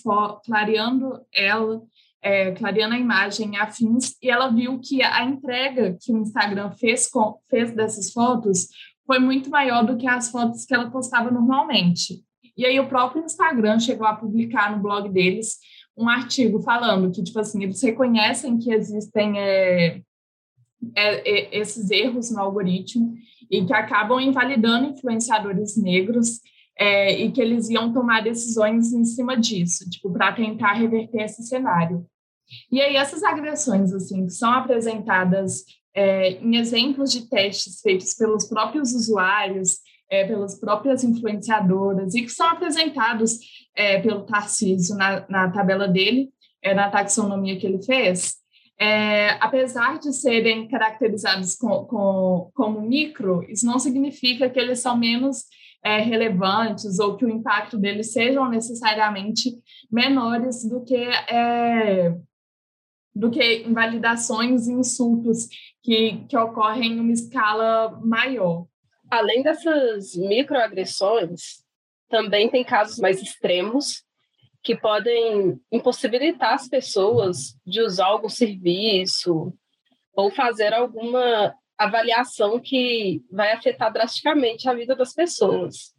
clareando ela, é, clareando a imagem afins, e ela viu que a entrega que o Instagram fez, com, fez dessas fotos foi muito maior do que as fotos que ela postava normalmente. E aí o próprio Instagram chegou a publicar no blog deles um artigo falando que, tipo assim, eles reconhecem que existem é, é, esses erros no algoritmo e que acabam invalidando influenciadores negros é, e que eles iam tomar decisões em cima disso, tipo, para tentar reverter esse cenário. E aí essas agressões, assim, são apresentadas é, em exemplos de testes feitos pelos próprios usuários, é, pelas próprias influenciadoras e que são apresentados é, pelo Tarcísio na, na tabela dele, é, na taxonomia que ele fez, é, apesar de serem caracterizados com, com, como micro, isso não significa que eles são menos é, relevantes ou que o impacto deles sejam necessariamente menores do que é, do que invalidações e insultos que, que ocorrem em uma escala maior. Além dessas microagressões, também tem casos mais extremos que podem impossibilitar as pessoas de usar algum serviço ou fazer alguma avaliação que vai afetar drasticamente a vida das pessoas.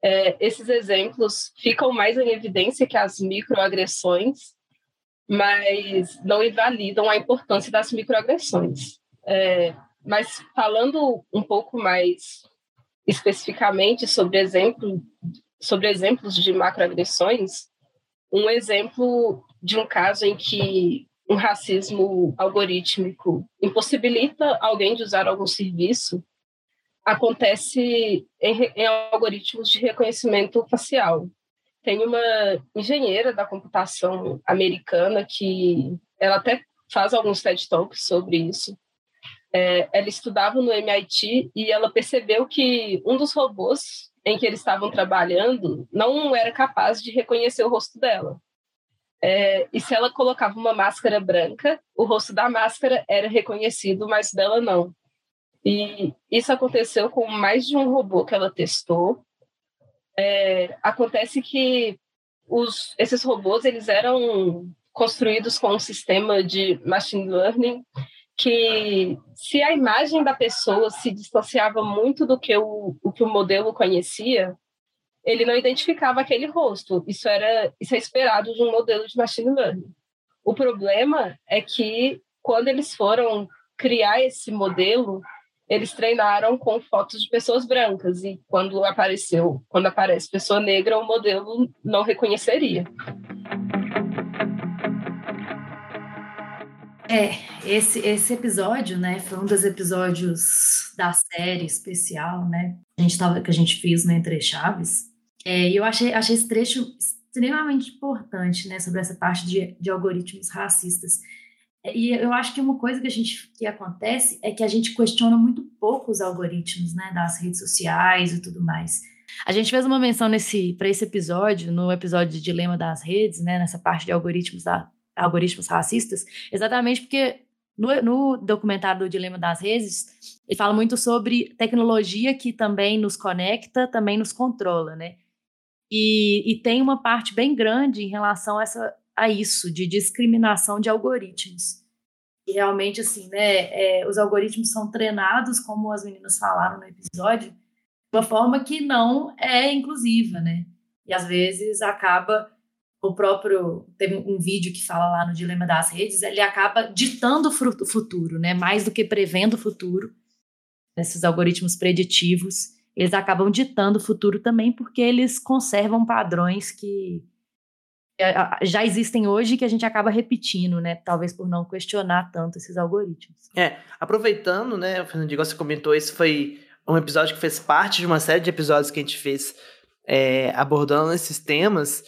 É, esses exemplos ficam mais em evidência que as microagressões, mas não invalidam a importância das microagressões. É, mas falando um pouco mais especificamente sobre, exemplo, sobre exemplos de macroagressões, um exemplo de um caso em que um racismo algorítmico impossibilita alguém de usar algum serviço acontece em, em algoritmos de reconhecimento facial. Tem uma engenheira da computação americana que ela até faz alguns TED Talks sobre isso. É, ela estudava no MIT e ela percebeu que um dos robôs em que eles estavam trabalhando não era capaz de reconhecer o rosto dela. É, e se ela colocava uma máscara branca, o rosto da máscara era reconhecido, mas dela não. E isso aconteceu com mais de um robô que ela testou. É, acontece que os, esses robôs eles eram construídos com um sistema de machine learning que se a imagem da pessoa se distanciava muito do que o, o que o modelo conhecia, ele não identificava aquele rosto. Isso era isso é esperado de um modelo de machine learning. O problema é que quando eles foram criar esse modelo, eles treinaram com fotos de pessoas brancas e quando apareceu, quando aparece pessoa negra, o modelo não reconheceria. É, esse, esse episódio, né, foi um dos episódios da série especial, né, a gente tava, que a gente fez no Entre Chaves, é, e eu achei, achei esse trecho extremamente importante, né, sobre essa parte de, de algoritmos racistas. E eu acho que uma coisa que a gente que acontece é que a gente questiona muito pouco os algoritmos, né, das redes sociais e tudo mais. A gente fez uma menção nesse para esse episódio, no episódio de Dilema das Redes, né, nessa parte de algoritmos da, algoritmos racistas, exatamente porque no, no, documentário do Dilema das Redes, ele fala muito sobre tecnologia que também nos conecta, também nos controla, né? E, e tem uma parte bem grande em relação a, essa, a isso, de discriminação de algoritmos. E realmente, assim, né, é, os algoritmos são treinados, como as meninas falaram no episódio, de uma forma que não é inclusiva, né? E às vezes acaba o próprio teve um vídeo que fala lá no dilema das redes, ele acaba ditando o futuro, né? Mais do que prevendo o futuro. Esses algoritmos preditivos, eles acabam ditando o futuro também porque eles conservam padrões que já existem hoje que a gente acaba repetindo, né? Talvez por não questionar tanto esses algoritmos. É, aproveitando, né, Fernando, você comentou, esse foi um episódio que fez parte de uma série de episódios que a gente fez é, abordando esses temas.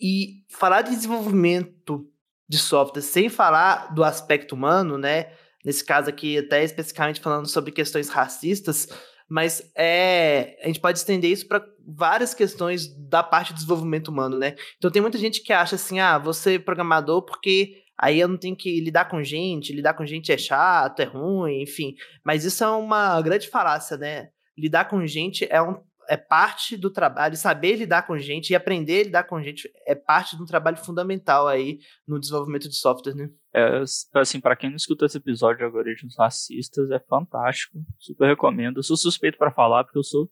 E falar de desenvolvimento de software sem falar do aspecto humano, né? Nesse caso aqui, até especificamente falando sobre questões racistas, mas é, a gente pode estender isso para várias questões da parte do desenvolvimento humano, né? Então tem muita gente que acha assim, ah, você programador porque aí eu não tenho que lidar com gente, lidar com gente é chato, é ruim, enfim. Mas isso é uma grande falácia, né? Lidar com gente é um é parte do trabalho, saber lidar com gente e aprender a lidar com gente é parte de um trabalho fundamental aí no desenvolvimento de software, né? É, assim, para quem não escuta esse episódio de algoritmos racistas, é fantástico, super recomendo. Eu sou suspeito para falar porque eu sou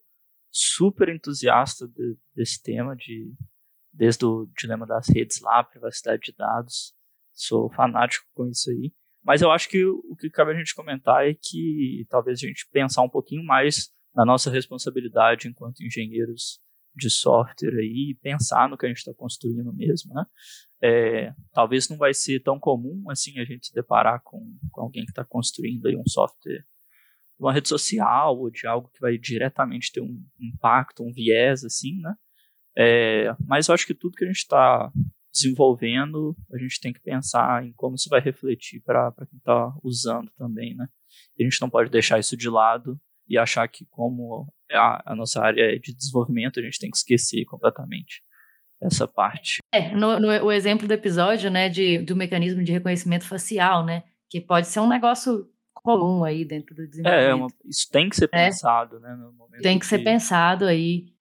super entusiasta de, desse tema de desde o dilema das redes lá, privacidade de dados. Sou fanático com isso aí. Mas eu acho que o que cabe a gente comentar é que talvez a gente pensar um pouquinho mais na nossa responsabilidade enquanto engenheiros de software aí pensar no que a gente está construindo mesmo, né? É, talvez não vai ser tão comum assim a gente se deparar com, com alguém que está construindo aí um software uma rede social ou de algo que vai diretamente ter um impacto, um viés assim, né? É, mas eu acho que tudo que a gente está desenvolvendo, a gente tem que pensar em como isso vai refletir para quem está usando também, né? E a gente não pode deixar isso de lado e achar que como a, a, nossa área é de desenvolvimento, a gente tem que esquecer completamente essa parte. É, no, no o exemplo do episódio, né, de, do mecanismo de reconhecimento facial, né, que pode ser um negócio comum aí dentro do desenvolvimento. É, é uma, isso tem que ser é. pensado, né, tem que, que ser pensado aí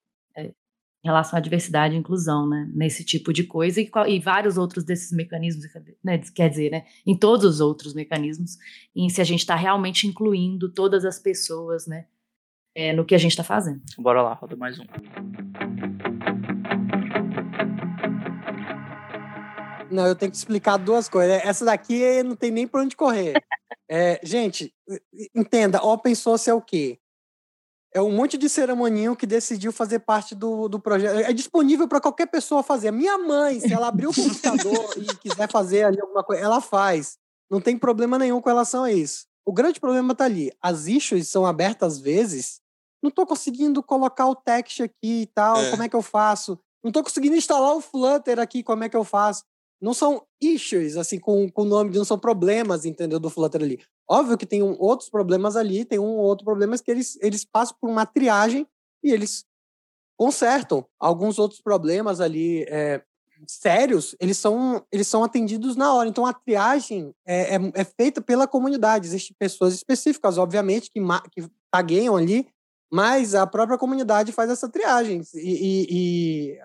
em relação à diversidade e inclusão, né, nesse tipo de coisa e, e vários outros desses mecanismos, né, quer dizer, né, em todos os outros mecanismos, em se a gente está realmente incluindo todas as pessoas, né, é, no que a gente está fazendo. Bora lá, roda mais um. Não, eu tenho que explicar duas coisas. Essa daqui não tem nem para onde correr. (laughs) É, gente, entenda, open source é o quê? É um monte de ceramoninho que decidiu fazer parte do, do projeto. É disponível para qualquer pessoa fazer. A minha mãe, se ela abrir o computador (laughs) e quiser fazer ali alguma coisa, ela faz. Não tem problema nenhum com relação a isso. O grande problema está ali. As issues são abertas às vezes. Não estou conseguindo colocar o text aqui e tal. É. Como é que eu faço? Não estou conseguindo instalar o Flutter aqui. Como é que eu faço? Não são issues, assim, com o nome de. Não são problemas, entendeu? Do Flutter ali. Óbvio que tem um, outros problemas ali, tem um outro problema que eles, eles passam por uma triagem e eles consertam. Alguns outros problemas ali é, sérios, eles são, eles são atendidos na hora. Então, a triagem é, é, é feita pela comunidade. Existem pessoas específicas, obviamente, que, que tagueiam ali, mas a própria comunidade faz essa triagem. E, e, e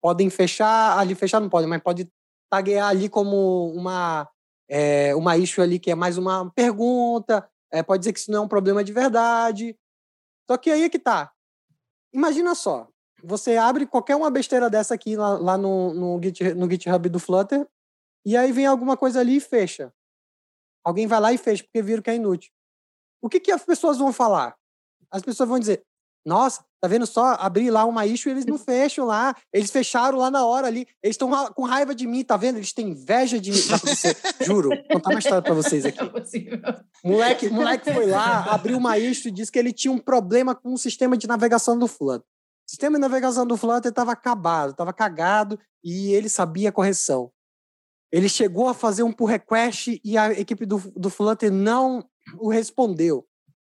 podem fechar, ali fechar não podem, mas pode taguear ali como uma é, uma issue ali que é mais uma pergunta, é, pode dizer que isso não é um problema de verdade. Só que aí é que tá. Imagina só, você abre qualquer uma besteira dessa aqui lá, lá no, no, Git, no GitHub do Flutter, e aí vem alguma coisa ali e fecha. Alguém vai lá e fecha, porque viram que é inútil. O que, que as pessoas vão falar? As pessoas vão dizer, Nossa, tá vendo só? Abrir lá uma issue eles não fecham lá. Eles fecharam lá na hora ali. Eles estão com raiva de mim, tá vendo? Eles têm inveja de mim. Juro, vou contar uma história pra vocês aqui. (laughs) Moleque, moleque foi lá, abriu uma issue e disse que ele tinha um problema com o sistema de navegação do Flutter. O sistema de navegação do Flutter estava acabado, estava cagado e ele sabia a correção. Ele chegou a fazer um pull request e a equipe do, do Flutter não o respondeu.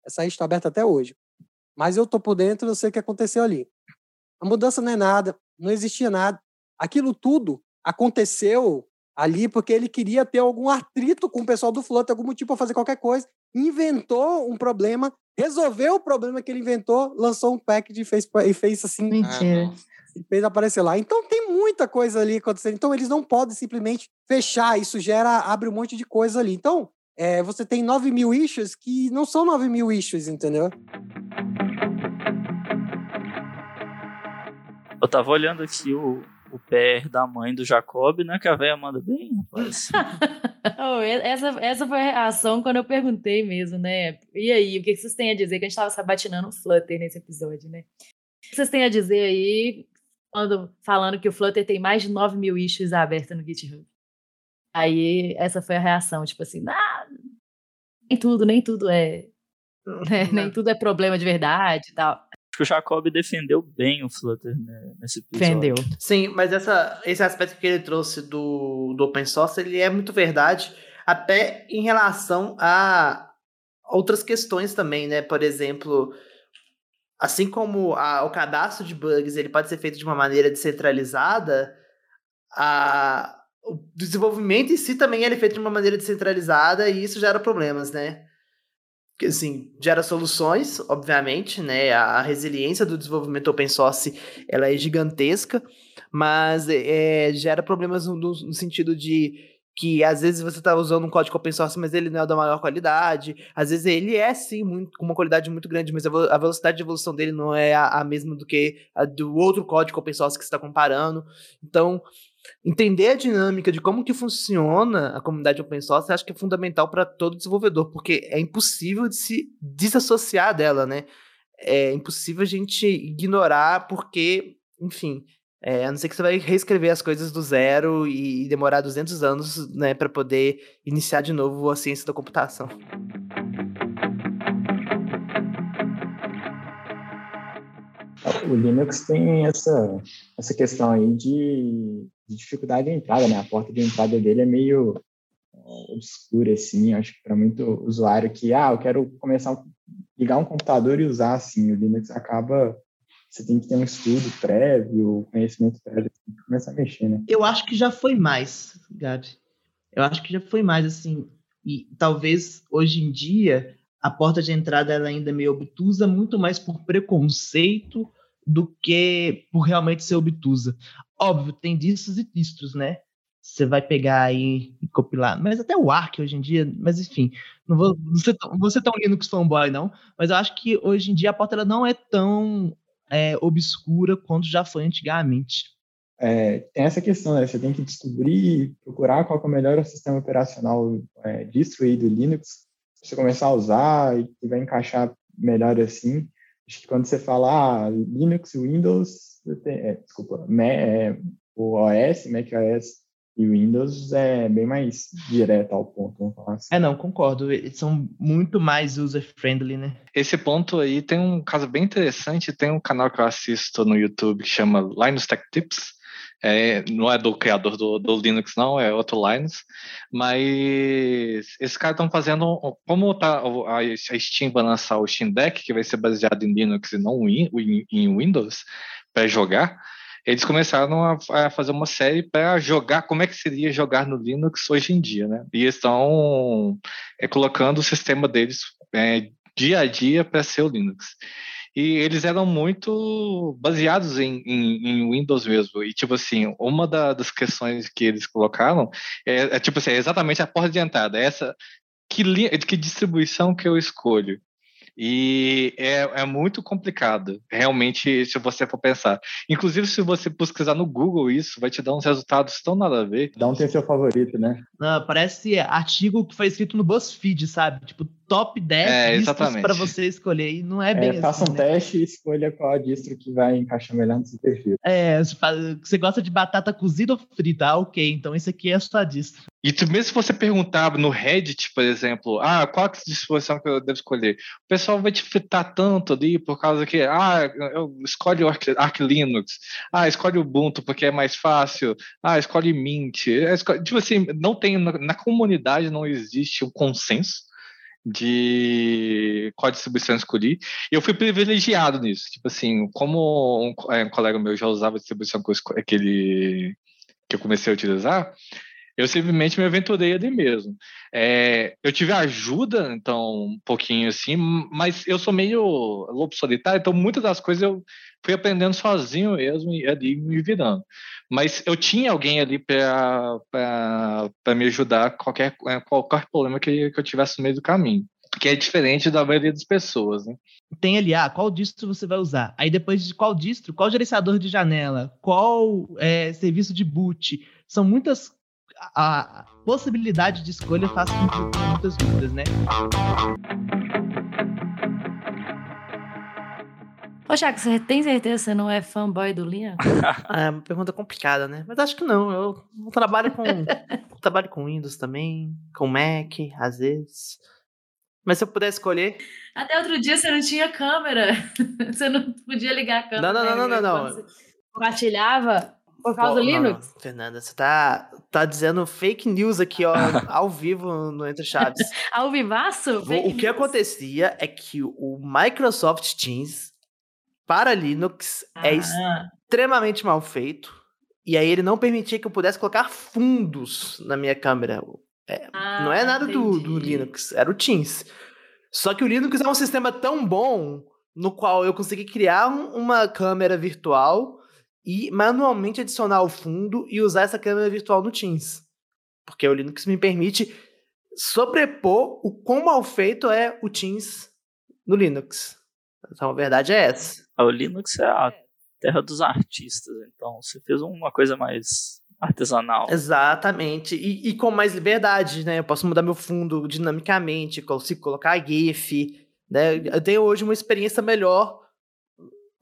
Essa aí está aberta até hoje. Mas eu tô por dentro, eu sei o que aconteceu ali. A mudança não é nada, não existia nada. Aquilo tudo aconteceu ali porque ele queria ter algum atrito com o pessoal do Flutter, algum motivo para fazer qualquer coisa, inventou um problema, resolveu o problema que ele inventou, lançou um package e fez, e fez assim. Mentira. E fez aparecer lá. Então tem muita coisa ali acontecendo. Então eles não podem simplesmente fechar. Isso gera, abre um monte de coisa ali. Então, é, você tem 9 mil issues que não são 9 mil issues, entendeu? Eu tava olhando aqui o, o PR da mãe do Jacob, né? Que a velha manda bem, rapaz. (laughs) Oh, essa, essa foi a reação quando eu perguntei mesmo, né? E aí, o que que vocês têm a dizer? Que a gente tava sabatinando o Flutter nesse episódio, né? O que vocês têm a dizer aí quando falando que o Flutter tem mais de 9 mil issues abertas no GitHub? Aí, essa foi a reação, tipo assim, ah, nem tudo, nem tudo é. né, nem tudo é problema de verdade e tal. Acho que o Jacob defendeu bem o Flutter né, nesse episódio. Sim, mas essa, esse aspecto que ele trouxe do, do open source, ele é muito verdade, até em relação a outras questões também, né? Por exemplo, assim como a- o cadastro de bugs ele pode ser feito de uma maneira descentralizada, a, o desenvolvimento em si também ele é feito de uma maneira descentralizada e isso gera problemas, né? Que assim, gera soluções, obviamente, né? A, resiliência do desenvolvimento open source ela é gigantesca, mas é, gera problemas no, no sentido de que às vezes você está usando um código open source, mas ele não é da maior qualidade. Às vezes ele é sim muito, com uma qualidade muito grande, mas a velocidade de evolução dele não é a, a mesma do que a do outro código open source que você está comparando. Então, entender a dinâmica de como que funciona a comunidade open source, acho que é fundamental para todo desenvolvedor, porque é impossível de se desassociar dela, né? É impossível a gente ignorar, porque, enfim, é, a não ser que você vai reescrever as coisas do zero e demorar 200 anos, né, para poder iniciar de novo a ciência da computação. O Linux tem essa, essa questão aí de, de dificuldade de entrada, né? A porta de entrada dele é meio é, obscura, assim. Acho que para muito usuário que, ah, eu quero começar a ligar um computador e usar, assim, o Linux acaba. Você tem que ter um estudo prévio, conhecimento prévio, tem que começar a mexer, né? Eu acho que já foi mais, Gabi. Eu acho que já foi mais, assim. E talvez hoje em dia a porta de entrada ela ainda é meio obtusa, muito mais por preconceito do que por realmente ser obtusa. Óbvio, tem distros e distros, né? Você vai pegar aí e compilar. Mas até o Arc hoje em dia, mas enfim, não vou, não vou ser tão Linux fanboy, não. Mas eu acho que hoje em dia a porta ela não é tão é, obscura quanto já foi antigamente. É, tem essa questão, né? Você tem que descobrir, procurar qual é o melhor sistema operacional é, aí do Linux, você começar a usar e vai encaixar melhor assim. Acho que quando você fala ah, Linux, Windows, você tem- é, desculpa, Ma- é, o OS, Mac OS e Windows é bem mais direto ao ponto, vamos falar assim. É, não, concordo. Eles são muito mais user-friendly, né? Esse ponto aí tem um caso bem interessante. Tem um canal que eu assisto no YouTube que chama Linus Tech Tips. É, não é do criador do, do Linux, não, é outro Linus. Mas esses caras estão fazendo. Como tá, a Steam vai lançar o Steam Deck, que vai ser baseado em Linux e não em, em- Windows, para jogar. Eles começaram a, a fazer uma série para jogar como é que seria jogar no Linux hoje em dia, né? E estão é, colocando o sistema deles é, dia a dia para ser o Linux. E eles eram muito baseados em, em, em Windows mesmo. E, tipo assim, uma da- das questões que eles colocaram é, é, tipo assim, é exatamente a porta de entrada. É Essa, que, li- que distribuição que eu escolho? E é, é muito complicado, realmente, se você for pensar. Inclusive, se você pesquisar no Google isso, vai te dar uns resultados tão nada a ver. Dá um tem seu favorito, né? Ah, parece artigo que foi escrito no BuzzFeed, sabe? Tipo, top 10 É, distros para você escolher. E não é É, bem faça assim. um né? teste e escolha qual a distro que vai encaixar melhor no seu perfil. É, você gosta de batata cozida ou frita? Ah, ok, então esse aqui é a sua distro. E tu, mesmo se você perguntar no Reddit, por exemplo, ah, qual que é a disposição que eu devo escolher? O pessoal vai te fritar tanto ali por causa que, ah, eu escolhe o Arch, Arch Linux, ah, escolhe o Ubuntu porque é mais fácil, ah, escolhe Mint. É, escolhe- tipo assim, não tem, na, na comunidade não existe um consenso de qual distribuição escolher. E eu fui privilegiado nisso. Tipo assim, como um, é, um colega meu já usava a distribuição que, eu que ele que eu comecei a utilizar, eu simplesmente me aventurei ali mesmo. É, eu tive ajuda, então, um pouquinho assim, mas eu sou meio lobo solitário, então muitas das coisas eu fui aprendendo sozinho mesmo e ali me virando. Mas eu tinha alguém ali para me ajudar qualquer, é, qualquer problema que, que eu tivesse no meio do caminho, que é diferente da maioria das pessoas, né? Tem ali, ah, qual distro você vai usar? Aí depois de qual distro, qual gerenciador de janela, qual é, serviço de boot. São muitas. A, a possibilidade de escolha faz com que tenha muitas dúvidas, né? Ô, Chaco, você tem certeza que você não é fanboy do Linux? (laughs) É uma pergunta complicada, né? Mas acho que não. Eu trabalho com (laughs) trabalho com Windows também, com Mac, às vezes. Mas se eu puder escolher, Até outro dia você não tinha câmera. (laughs) Você não podia ligar a câmera. Não, não, não, né, não, não, não. você Compartilhava por causa Pô, do Linux? não, Fernanda, você tá, tá dizendo fake news aqui, ó, (laughs) ao vivo no Entre Chaves. (laughs) Ao vivaço? O, o que acontecia é que o Microsoft Teams para Linux é Ah. extremamente mal feito. E aí ele não permitia que eu pudesse colocar fundos na minha câmera. É, não é Ah, nada do, do Linux, era o Teams. Só que o Linux é um sistema tão bom no qual eu consegui criar um- uma câmera virtual e manualmente adicionar o fundo e usar essa câmera virtual no Teams. Porque o Linux me permite sobrepor o quão mal feito é o Teams no Linux. Então a verdade é essa. O Linux é a terra dos artistas, então você fez uma coisa mais artesanal. Exatamente. E, e com mais liberdade, né? Eu posso mudar meu fundo dinamicamente, consigo colocar GIF, né? Eu tenho hoje uma experiência melhor.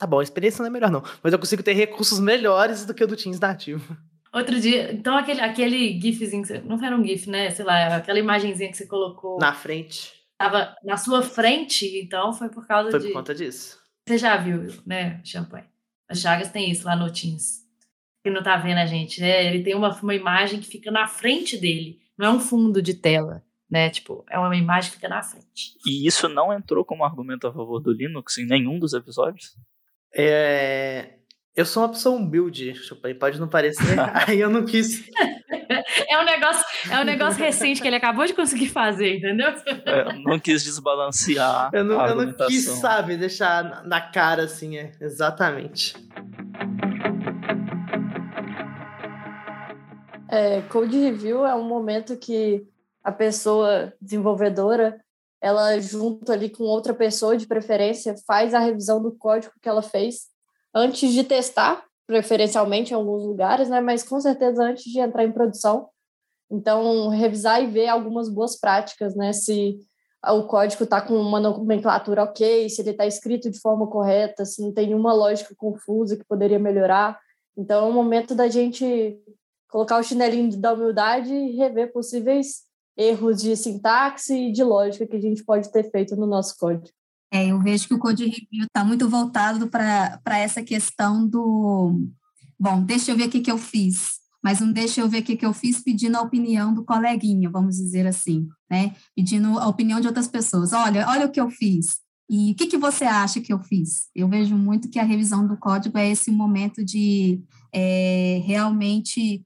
Tá bom, a experiência não é melhor, não. Mas eu consigo ter recursos melhores do que o do Teams nativo. Outro dia, então aquele, aquele gifzinho, não era um gif, né? Sei lá, aquela imagenzinha que você colocou. Na frente. Tava na sua frente, então foi por causa Foi de. por conta disso. Você já viu, né, Champanhe? A Chagas tem isso lá no Teams. Que não tá vendo a gente, né? Ele tem uma, uma imagem que fica na frente dele. Não é um fundo de tela, né? Tipo, é uma imagem que fica na frente. E isso não entrou como argumento a favor do Linux em nenhum dos episódios? É... Eu sou uma pessoa humilde, pode não parecer. (laughs) Aí eu não quis. É um negócio, é um negócio recente que ele acabou de conseguir fazer, entendeu? É, não quis desbalancear (laughs) Eu não, a eu não quis, sabe, deixar na- na cara assim, é. Exatamente. É, code review é um momento que a pessoa desenvolvedora, ela junto ali com outra pessoa de preferência, faz a revisão do código que ela fez antes de testar, preferencialmente em alguns lugares, né? Mas com certeza antes de entrar em produção. Então, revisar e ver algumas boas práticas, né? Se o código está com uma nomenclatura ok, se ele está escrito de forma correta, se não tem nenhuma lógica confusa que poderia melhorar. Então, é um momento da gente colocar o chinelinho da humildade e rever possíveis erros de sintaxe e de lógica que a gente pode ter feito no nosso código. É, eu vejo que o Code Review está muito voltado para essa questão do. Bom, deixa eu ver o que, que eu fiz, mas um deixa eu ver o que, que eu fiz pedindo a opinião do coleguinha, vamos dizer assim, né? Pedindo a opinião de outras pessoas. Olha, olha o que eu fiz. E o que, que você acha que eu fiz? Eu vejo muito que a revisão do código é esse momento de é, realmente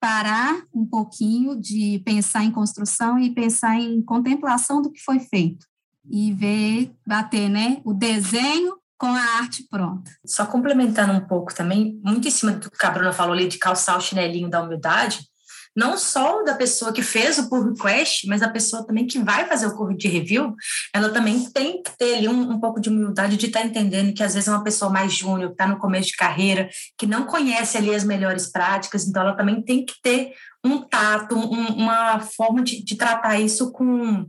parar um pouquinho de pensar em construção e pensar em contemplação do que foi feito e ver, bater, né, o desenho com a arte pronta. Só complementando um pouco também, muito em cima do que a Bruna falou ali de calçar o chinelinho da humildade, não só da pessoa que fez o pull request, mas da pessoa também que vai fazer o code de review, ela também tem que ter ali um, um pouco de humildade de estar entendendo que às vezes é uma pessoa mais júnior, que está no começo de carreira, que não conhece ali as melhores práticas, então ela também tem que ter um tato, um, uma forma de, de tratar isso com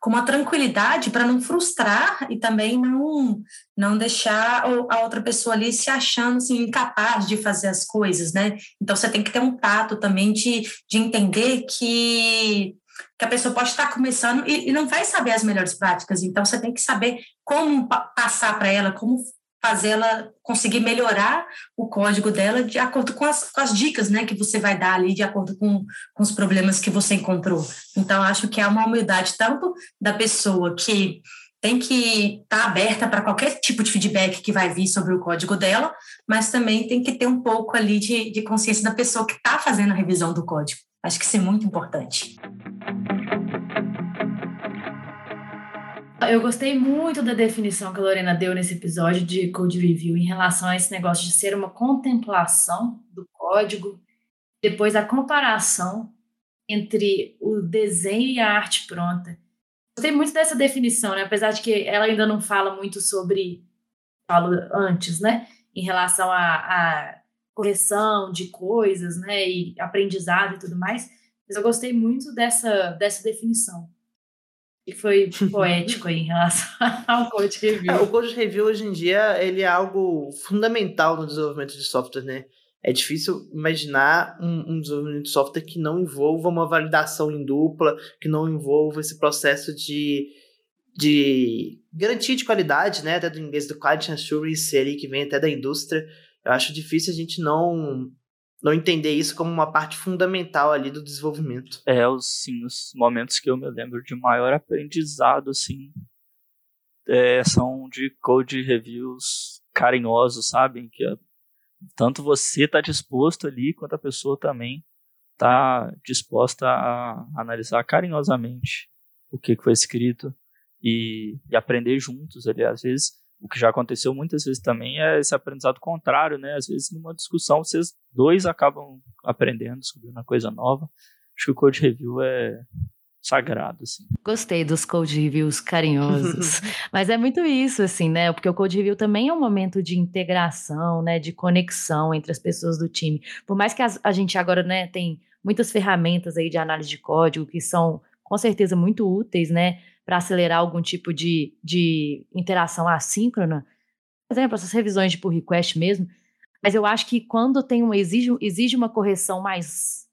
com uma tranquilidade para não frustrar e também não não deixar a outra pessoa ali se achando assim, incapaz de fazer as coisas, né? Então você tem que ter um tato também de, de entender que que a pessoa pode estar começando e, e não vai saber as melhores práticas, então você tem que saber como passar para ela, como fazê-la conseguir melhorar o código dela de acordo com as, com as dicas né, que você vai dar ali, de acordo com, com os problemas que você encontrou. Então, acho que é uma humildade tanto da pessoa que tem que estar tá aberta para qualquer tipo de feedback que vai vir sobre o código dela, mas também tem que ter um pouco ali de, de consciência da pessoa que está fazendo a revisão do código. Acho que isso é muito importante. Eu gostei muito da definição que a Lorena deu nesse episódio de Code Review em relação a esse negócio de ser uma contemplação do código, depois a comparação entre o desenho e a arte pronta. Gostei muito dessa definição, né? apesar de que ela ainda não fala muito sobre, falo antes, né? Em relação a, a correção de coisas, né? E aprendizado e tudo mais. Mas eu gostei muito dessa, dessa definição que foi (laughs) poético aí em relação (laughs) ao Code Review. É, o Code Review hoje em dia ele é algo fundamental no desenvolvimento de software, né? É difícil imaginar um, um, desenvolvimento de software que não envolva uma validação em dupla, que não envolva esse processo de, de garantia de qualidade, né? Até do inglês do Quality Assurance ali, que vem até da indústria. Eu acho difícil a gente não não entender isso como uma parte fundamental ali do desenvolvimento. É, os, sim, os momentos que eu me lembro de maior aprendizado, assim, é, são de code reviews carinhosos, sabem? Que é, tanto você está disposto ali, quanto a pessoa também está disposta a analisar carinhosamente o que, que foi escrito e, e aprender juntos ali. Às vezes o que já aconteceu muitas vezes também é esse aprendizado contrário, né? Às vezes numa discussão vocês dois acabam aprendendo, descobrindo uma coisa nova. Acho que o code review é sagrado, assim. Gostei dos code reviews carinhosos. (laughs) Mas é muito isso, assim, né? Porque o code review também é um momento de integração, né? De conexão entre as pessoas do time. Por mais que a, gente agora, né, tem muitas ferramentas aí de análise de código que são com certeza muito úteis, né? Para acelerar algum tipo de, de interação assíncrona, por exemplo, essas revisões de pull request mesmo, mas eu acho que quando tem um, exige, exige uma correção mais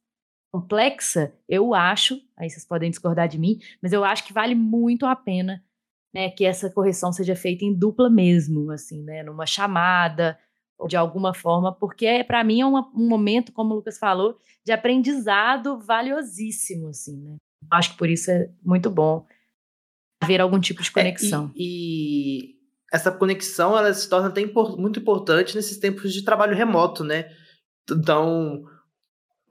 complexa, eu acho, aí vocês podem discordar de mim, mas eu acho que vale muito a pena né, que essa correção seja feita em dupla mesmo, assim, né, numa chamada, ou de alguma forma, porque para mim é uma, um momento, como o Lucas falou, de aprendizado valiosíssimo, assim, né. Acho que por isso é muito bom haver algum tipo de conexão. É, e, e, essa conexão ela se torna até impor, muito importante nesses tempos de trabalho remoto, né? Então,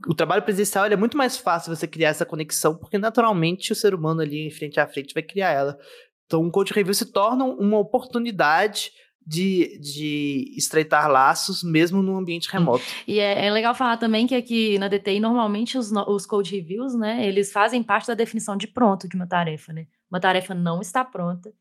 o trabalho presencial é muito mais fácil você criar essa conexão, porque naturalmente o ser humano ali em frente a frente vai criar ela. Então, um code review se torna uma oportunidade de, de estreitar laços, mesmo num ambiente remoto. E é, é, legal falar também que aqui na DTI, normalmente os, os code reviews, né, eles fazem parte da definição de pronto de uma tarefa, né? Uma tarefa não está pronta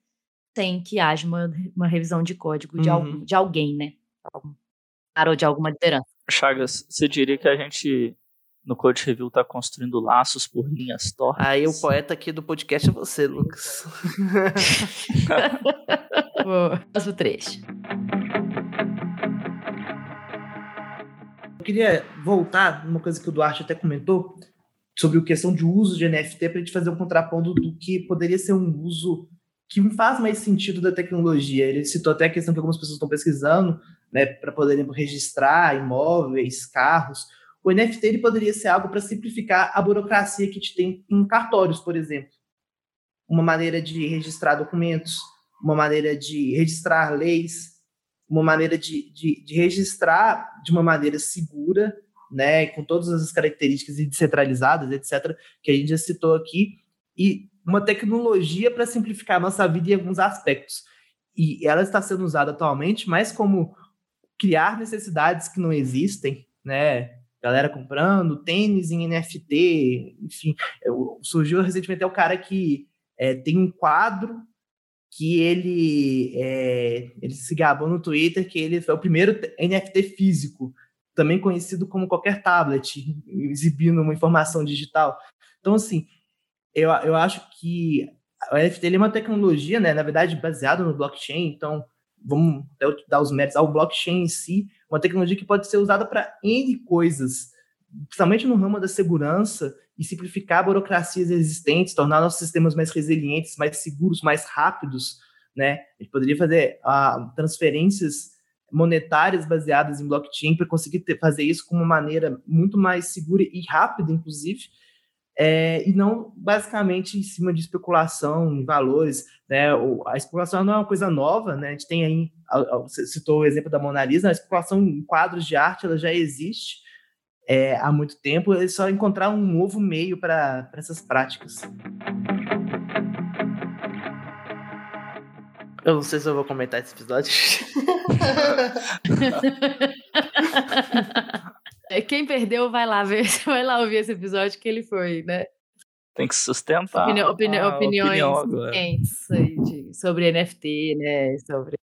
sem que haja uma, uma revisão de código de, uhum. de alguém, né? Ou de alguma liderança. Chagas, você diria que a gente no Code Review está construindo laços por linhas tortas? Aí o poeta aqui do podcast é você, Lucas. (laughs) Próximo trecho. Eu queria voltar numa coisa que o Duarte até comentou sobre a questão de uso de NFT para a gente fazer um contraponto do que poderia ser um uso que faz mais sentido da tecnologia. Ele citou até a questão que algumas pessoas estão pesquisando, né, para poderem registrar imóveis, carros. O NFT ele poderia ser algo para simplificar a burocracia que a gente tem em cartórios, por exemplo. Uma maneira de registrar documentos, uma maneira de registrar leis, uma maneira de, de, de registrar de uma maneira segura, né, com todas as características descentralizadas, etc., que a gente já citou aqui, e uma tecnologia para simplificar a nossa vida em alguns aspectos. E ela está sendo usada atualmente mais como criar necessidades que não existem, né? Galera comprando tênis em NFT, enfim. Surgiu recentemente é o cara que é, tem um quadro que ele, é, ele se gabou no Twitter que ele foi o primeiro NFT físico, também conhecido como qualquer tablet, exibindo uma informação digital. Então, assim, eu, eu acho que o NFT é uma tecnologia, né, na verdade, baseada no blockchain, então vamos dar os méritos ao blockchain em si, uma tecnologia que pode ser usada para N coisas, principalmente no ramo da segurança e simplificar burocracias existentes, tornar nossos sistemas mais resilientes, mais seguros, mais rápidos, né? A gente poderia fazer ah, transferências monetárias baseadas em blockchain para conseguir ter, fazer isso com uma maneira muito mais segura e rápida, inclusive, é, e não basicamente em cima de especulação em valores. Né? A especulação não é uma coisa nova, né? a gente tem aí, você citou o exemplo da Mona Lisa, a especulação em quadros de arte ela já existe é, há muito tempo, é só encontrar um novo meio para essas práticas. Eu não sei se eu vou comentar esse episódio. (laughs) Quem perdeu, vai lá ver, (laughs) vai lá ouvir esse episódio que ele foi, né? Tem que sustentar. Opini opini a opiniões opinião quentes sobre NFT, né? Sobre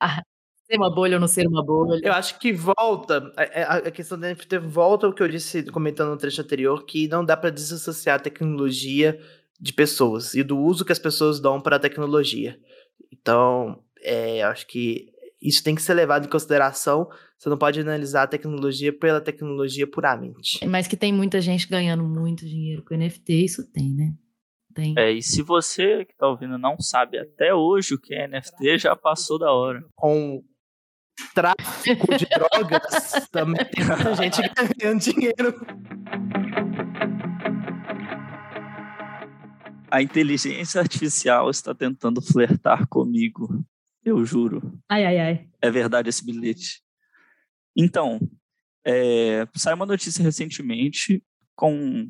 ah, ser uma bolha ou não ser uma bolha. Eu acho que volta, a, a questão da NFT volta ao que eu disse comentando no trecho anterior, que não dá para desassociar a tecnologia de pessoas e do uso que as pessoas dão para a tecnologia. Então, é, acho que isso tem que ser levado em consideração. Você não pode analisar a tecnologia pela tecnologia puramente. Mas que tem muita gente ganhando muito dinheiro com NFT, isso tem, né? Tem. É, e se você que está ouvindo não sabe até hoje o que é NFT, já passou da hora. Com tráfico de (laughs) drogas, também tem muita gente ganhando dinheiro. A inteligência artificial está tentando flertar comigo. Eu juro. Ai, ai, ai. É verdade esse bilhete. Então, é, saiu uma notícia recentemente com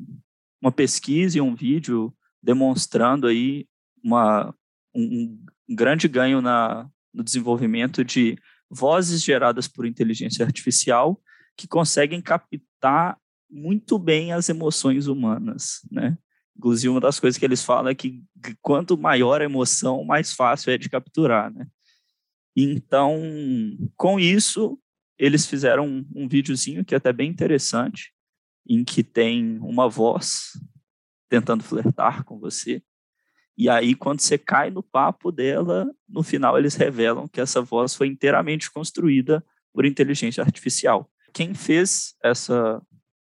uma pesquisa e um vídeo demonstrando aí uma, um, um grande ganho na, no desenvolvimento de vozes geradas por inteligência artificial que conseguem captar muito bem as emoções humanas, né? Inclusive, uma das coisas que eles falam é que quanto maior a emoção, mais fácil é de capturar, né? Então, com isso, eles fizeram um, um videozinho que é até bem interessante, em que tem uma voz tentando flertar com você. E aí, quando você cai no papo dela, no final eles revelam que essa voz foi inteiramente construída por inteligência artificial. Quem fez essa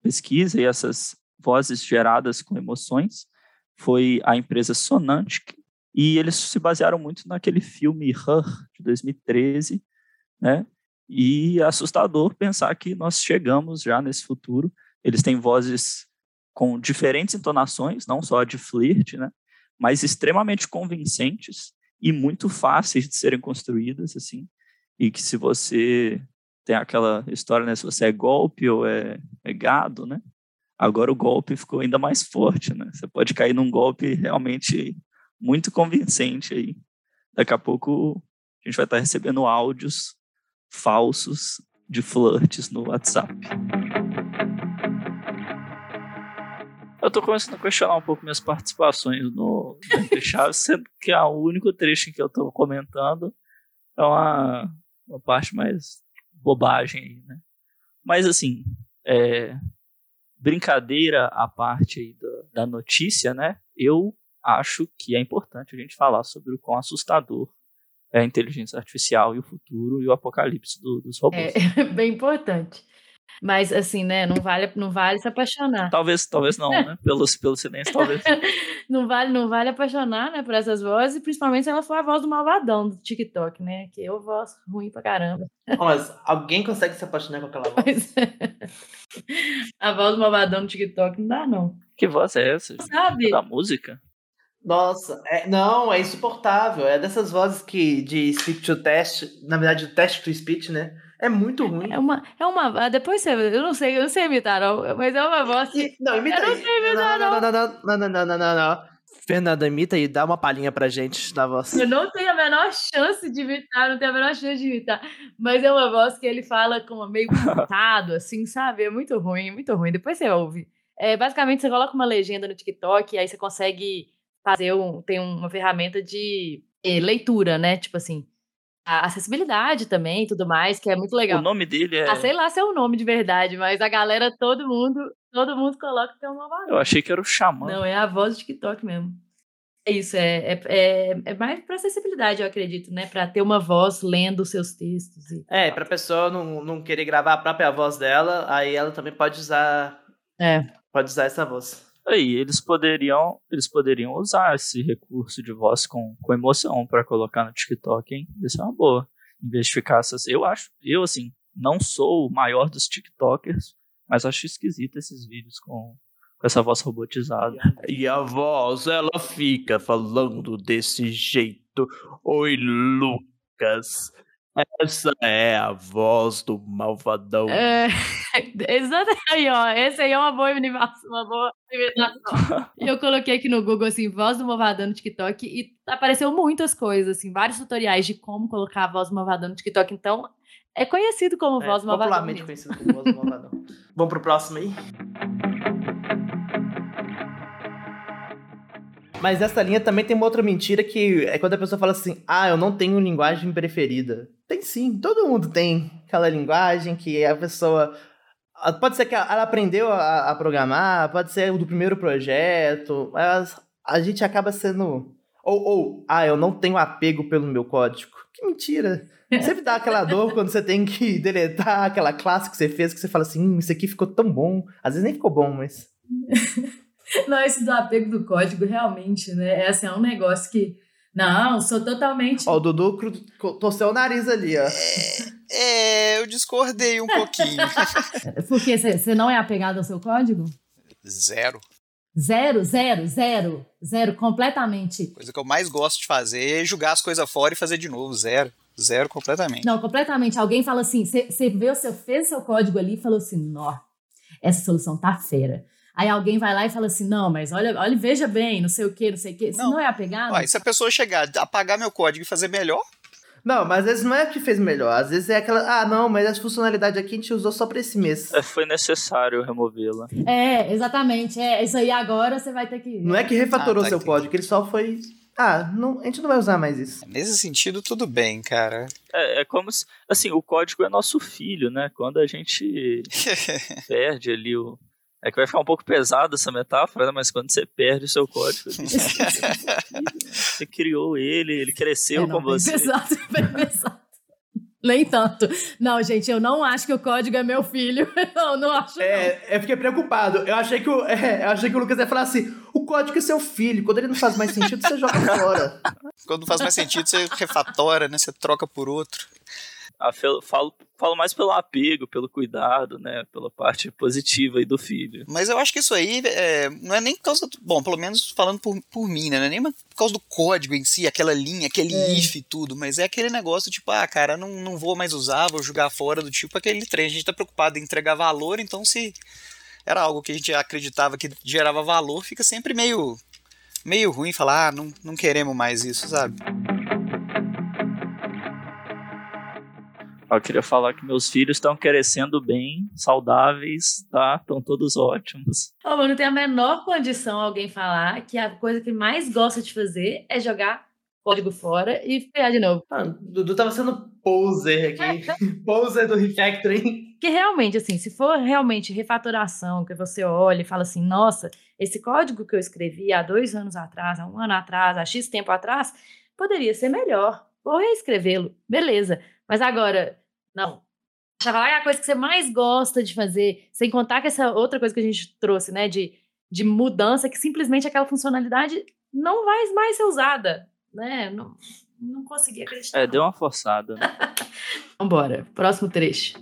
pesquisa e essas vozes geradas com emoções foi a empresa Sonantic, e eles se basearam muito naquele filme Her, de 2013, né? E é assustador pensar que nós chegamos já nesse futuro. Eles têm vozes com diferentes entonações, não só de flirt, né? Mas extremamente convincentes e muito fáceis de serem construídas, assim. E que se você tem aquela história, né? Se você é golpe ou é, é gado, né? Agora o golpe ficou ainda mais forte, né? Você pode cair num golpe realmente muito convincente aí. Daqui a pouco a gente vai estar recebendo áudios falsos de flirts no WhatsApp. Eu tô começando a questionar um pouco minhas participações no, no Chaves, sendo que a único trecho que eu tô comentando é uma, uma parte mais bobagem aí, né? Mas assim, é, brincadeira à parte da, da notícia, né? Eu acho que é importante a gente falar sobre o quão assustador é a inteligência artificial e o futuro e o apocalipse do, dos robôs. É (laughs) bem importante. Mas assim, né, não vale, não vale se apaixonar. Talvez, talvez não, né? (laughs) Pelo, pelo silêncio, talvez. não vale, não vale apaixonar, né, por essas vozes, principalmente se ela for a voz do malvadão do TikTok, né? Que é uma voz ruim pra caramba. Mas alguém consegue se apaixonar com aquela voz? a voz do malvadão do TikTok não dá, não. Que voz é essa? Sabe? É da música? Nossa, é, não, é insuportável. É dessas vozes que de speech to test, na verdade, o test to speech, né? É muito ruim. É uma, é uma. Ah, depois você. Eu não sei, eu não sei imitar, não. Mas é uma voz. Que... Não, imita eu não sei imitar, não. Não, não, não, não, não, não, não. Fernanda, imita e dá uma palhinha pra gente da voz. Eu não tenho a menor chance de imitar, não tenho a menor chance de imitar. Mas é uma voz que ele fala com meio cantado, assim, sabe? É muito ruim, muito ruim. Depois você ouve. É, basicamente, você coloca uma legenda no TikTok e aí você consegue fazer um. Tem uma ferramenta de eh, leitura, né? Tipo assim a acessibilidade também e tudo mais, que é muito legal. O nome dele é. Ah, sei lá se é o nome de verdade, mas a galera, todo mundo, todo mundo coloca que é uma Eu achei que era o Xamã. Não, é a voz do TikTok mesmo. É isso, é, é, é, é mais para acessibilidade, eu acredito, né? Para ter uma voz lendo os seus textos. E... É, pra pessoa não, não querer gravar a própria voz dela, aí ela também pode usar. É. Pode usar essa voz. Aí eles poderiam, eles poderiam usar esse recurso de voz com, com emoção para colocar no TikTok, hein? Isso é uma boa. Em vez de ficar essas. Eu acho, eu assim, não sou o maior dos TikTokers, mas acho esquisito esses vídeos com, com essa voz robotizada. E a voz, ela fica falando desse jeito. Oi, Lucas. Essa é a voz do malvadão. É, (laughs) exato aí, ó. Esse aí é uma boa imitação, uma boa imitação. E eu coloquei aqui no Google, assim, voz do malvadão no TikTok e apareceu muitas coisas, assim, vários tutoriais de como colocar a voz do malvadão no TikTok. Então, é conhecido como É, voz do malvadão. popularmente mesmo. conhecido como voz do malvadão. Vamos pro próximo aí? Mas nessa linha também tem uma outra mentira que é quando a pessoa fala assim: ah, eu não tenho linguagem preferida. Tem sim, todo mundo tem aquela linguagem que a pessoa. Pode ser que ela aprendeu a, a programar, pode ser do primeiro projeto, mas a gente acaba sendo. Ou, ou, ah, eu não tenho apego pelo meu código. Que mentira! Sempre dá aquela dor quando você tem que (laughs) deletar aquela classe que você fez, que você fala assim, hum, isso aqui ficou tão bom. Às vezes nem ficou bom, mas. (laughs) (laughs) Não, esse do apego do código, realmente, né? É assim, é um negócio que. Não, sou totalmente. Ó, o Dudu torceu o nariz ali, ó. É, eu discordei um pouquinho. (laughs) Porque você não é apegado ao seu código? Zero. Zero, zero, zero, zero, completamente. Coisa que eu mais gosto de fazer é jogar as coisas fora e fazer de novo. Zero. Zero completamente. Não, completamente. Alguém fala assim, você vê o seu, fez seu código ali e falou assim, nó, essa solução tá fera. Aí alguém vai lá e fala assim, não, mas olha, olha, veja bem, não sei o que, não sei o que. Você não, é apegado? Ué, se a pessoa chegar, apagar meu código e fazer melhor, Não, mas às vezes não é que fez melhor. Às vezes é aquela. Ah, não, mas essa funcionalidade aqui a gente usou só pra esse mês. É, Foi necessário removê-la. É, exatamente. É, isso aí agora você vai ter que. Não é que refatorou Ah, tá, seu código, ele só foi. Ah, não, a gente não vai usar mais isso. nesse sentido, tudo bem, cara. É, é como se. Assim, o código é nosso filho, né? Quando a gente (laughs) perde ali o. É que vai ficar um pouco pesado essa metáfora, né? mas quando você perde o seu código, (laughs) você criou ele, ele cresceu É, não, com bem você. pesado, bem pesado. Nem tanto. Não, gente, eu não acho que o código é meu filho. (laughs) Não, não acho. não. É, eu fiquei preocupado. Eu achei que o, (laughs) é, eu achei que o Lucas ia falar assim: o código é seu filho. Quando ele não faz mais sentido, você joga fora. Quando não faz mais sentido, você refatora, né? Você troca por outro. Falo, falo mais pelo apego, pelo cuidado, né? Pela parte positiva aí do filho. Mas eu acho que isso aí é, não é nem por causa. Do, bom, pelo menos falando por, por mim, né? Não é nem por causa do código em si, aquela linha, aquele É. if e tudo. Mas é aquele negócio, tipo, ah, cara, não, não vou mais usar, vou jogar fora do tipo aquele trem. A gente tá preocupado em entregar valor, então se era algo que a gente acreditava que gerava valor, fica sempre meio. meio ruim falar, ah, não, não queremos mais isso, sabe? Eu queria falar que meus filhos estão crescendo bem, saudáveis, tá? Estão todos ótimos. Ô, mas não tem a menor condição alguém falar que a coisa que mais gosta de fazer é jogar código fora e criar de novo. Ah, Dudu tava sendo poser aqui. (laughs) poser do refactoring. Porque realmente, assim, se for realmente refatoração, que você olha e fala assim, nossa, esse código que eu escrevi há dois anos atrás, há um ano atrás, há X tempo atrás, poderia ser melhor. Vou reescrevê-lo, beleza. Mas agora, não. Já falar é a coisa que você mais gosta de fazer, sem contar que essa outra coisa que a gente trouxe, né, de, de mudança, que simplesmente aquela funcionalidade não vai mais ser usada, né? Não, não consegui acreditar. É, deu uma forçada, né? (laughs) Vambora, próximo trecho.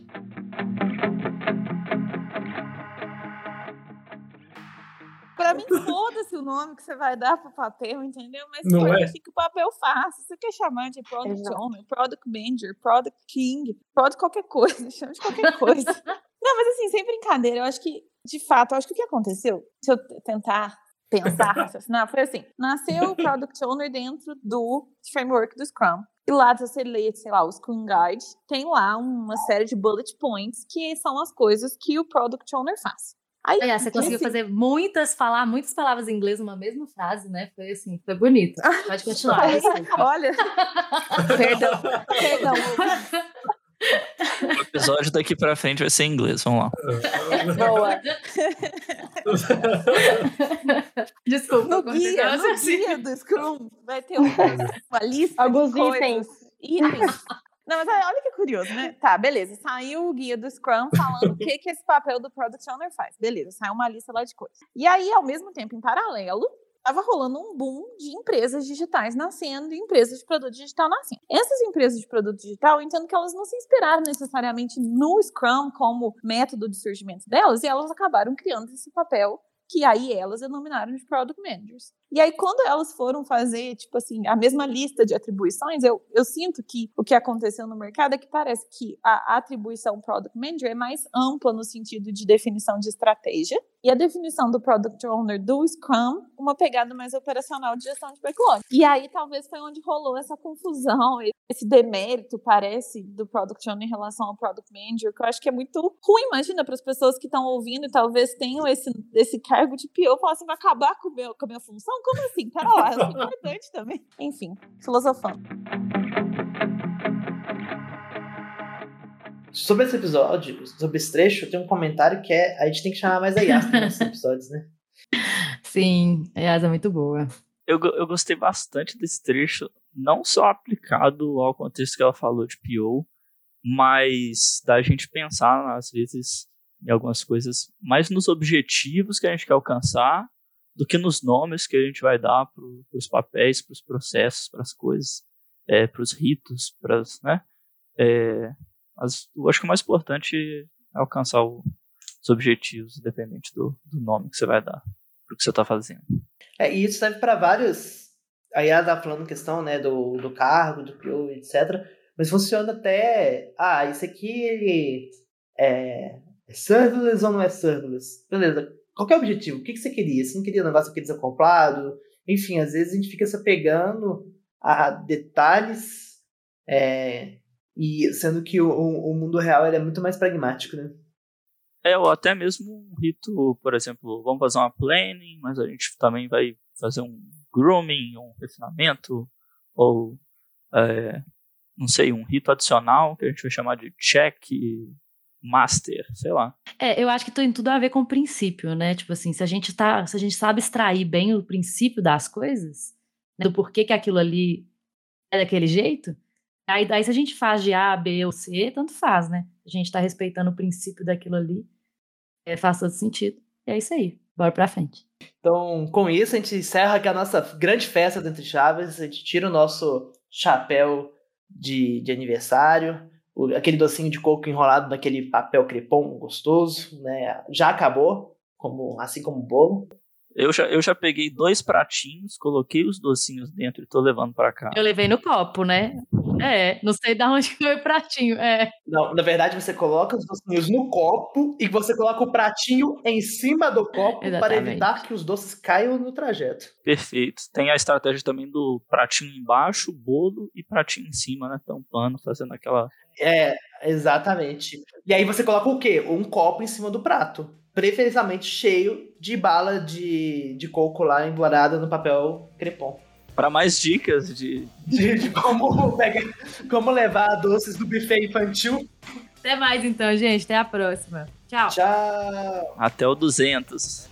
Pra mim, foda-se o nome que você vai dar pro papel, entendeu? Mas Não é? assim que o papel faz. Você quer chamar de Product Exato. Owner, Product Manager, Product King, Product qualquer coisa, (laughs) chama de qualquer coisa. (laughs) Não, mas assim, sem brincadeira, eu acho que, de fato, eu acho que o que aconteceu, se eu tentar pensar, (laughs) raciocinar, foi assim, nasceu o Product Owner dentro do framework do Scrum. E lá, se você lê, sei lá, o Scrum Guide, tem lá uma série de bullet points que são as coisas que o Product Owner faz. Aí, você conseguiu fazer muitas, falar muitas palavras em inglês numa mesma frase, né? Foi assim, foi bonito. Pode continuar. (laughs) Olha, (laughs) perdão, perdão. O episódio daqui pra frente vai ser em inglês, vamos lá. Boa. Desculpa, No guia, no você. guia do Scrum vai ter uma, uma lista Alguns de coisas, itens. itens. Não, mas olha que curioso, né? Tá, beleza. Saiu o guia do Scrum falando o que, que esse papel do Product Owner faz. Beleza, saiu uma lista lá de coisas. E aí, ao mesmo tempo, em paralelo, estava rolando um boom de empresas digitais nascendo e empresas de produto digital nascendo. Essas empresas de produto digital, eu entendo que elas não se inspiraram necessariamente no Scrum como método de surgimento delas, e elas acabaram criando esse papel que aí elas denominaram de Product Managers. E aí, quando elas foram fazer, tipo assim, a mesma lista de atribuições, eu, eu sinto que o que aconteceu no mercado é que parece que a atribuição Product Manager é mais ampla no sentido de definição de estratégia, e a definição do Product Owner do Scrum, uma pegada mais operacional de gestão de backlog. E aí, talvez foi onde rolou essa confusão, esse demérito, parece, do Product Owner em relação ao Product Manager, que eu acho que é muito ruim, imagina, para as pessoas que estão ouvindo e talvez tenham esse, esse cargo de PO, falar assim, vai acabar com, meu, com a minha função? Como assim? Pera lá, eu sou importante também. Enfim, filosofando. Sobre esse episódio, sobre esse trecho, tem um comentário que é a gente tem que chamar mais a Yas para esses episódios, né? Sim, a Yas é muito boa. Eu, eu gostei bastante desse trecho, não só aplicado ao contexto que ela falou de PO, mas da gente pensar, às vezes, em algumas coisas, mais nos objetivos que a gente quer alcançar do que nos nomes que a gente vai dar para os papéis, para os processos, para as coisas, para os ritos, para né? É, mas eu acho que o mais importante é alcançar o- os objetivos, independente do, do nome que você vai dar para o que você está fazendo. É, e isso serve para vários. A Yas tá falando questão né, do, do cargo, do PO, etc. Mas funciona até. Ah, isso aqui é, é serverless ou não é serverless? Beleza. Qual é o objetivo? O que, que você queria? Você não queria um negócio aqui desacoplado? Enfim, às vezes a gente fica se apegando a detalhes, é, e sendo que o, o mundo real é muito mais pragmático, né? É, ou até mesmo um rito, por exemplo, vamos fazer uma planning, mas a gente também vai fazer um grooming, um refinamento, ou, é, não sei, um rito adicional que a gente vai chamar de check master, sei lá. É, eu acho que tem tudo a ver com o princípio, né? Tipo assim, se a gente tá, se a gente sabe extrair bem o princípio das coisas, né, do porquê que aquilo ali é daquele jeito, aí daí se a gente faz de A, B ou C, tanto faz, né? A gente tá respeitando o princípio daquilo ali, é, faz todo sentido. E é isso aí. Bora pra frente. Então, com isso, a gente encerra aqui a nossa grande festa dentro de Chaves. A gente tira o nosso chapéu de, de aniversário, aquele docinho de coco enrolado naquele papel crepom gostoso, né? Já acabou, como, assim como o bolo. Eu já, eu já peguei dois pratinhos, coloquei os docinhos dentro e tô levando pra cá. Eu levei no copo, né? É, não sei de onde (laughs) foi o pratinho. É. Não, na verdade, você coloca os docinhos no copo e você coloca o pratinho em cima do copo para Exatamente. evitar que os doces caiam no trajeto. Perfeito. Tem a estratégia também do pratinho embaixo, bolo e pratinho em cima, né? Tampando, fazendo aquela. É, exatamente. E aí você coloca o quê? Um copo em cima do prato. Preferencialmente cheio de bala de, de coco lá embolada no papel crepom. Para mais dicas de, De, de como, pegar, como levar doces do buffet infantil. Até mais então, gente. Até a próxima. Tchau. Tchau. até o 200.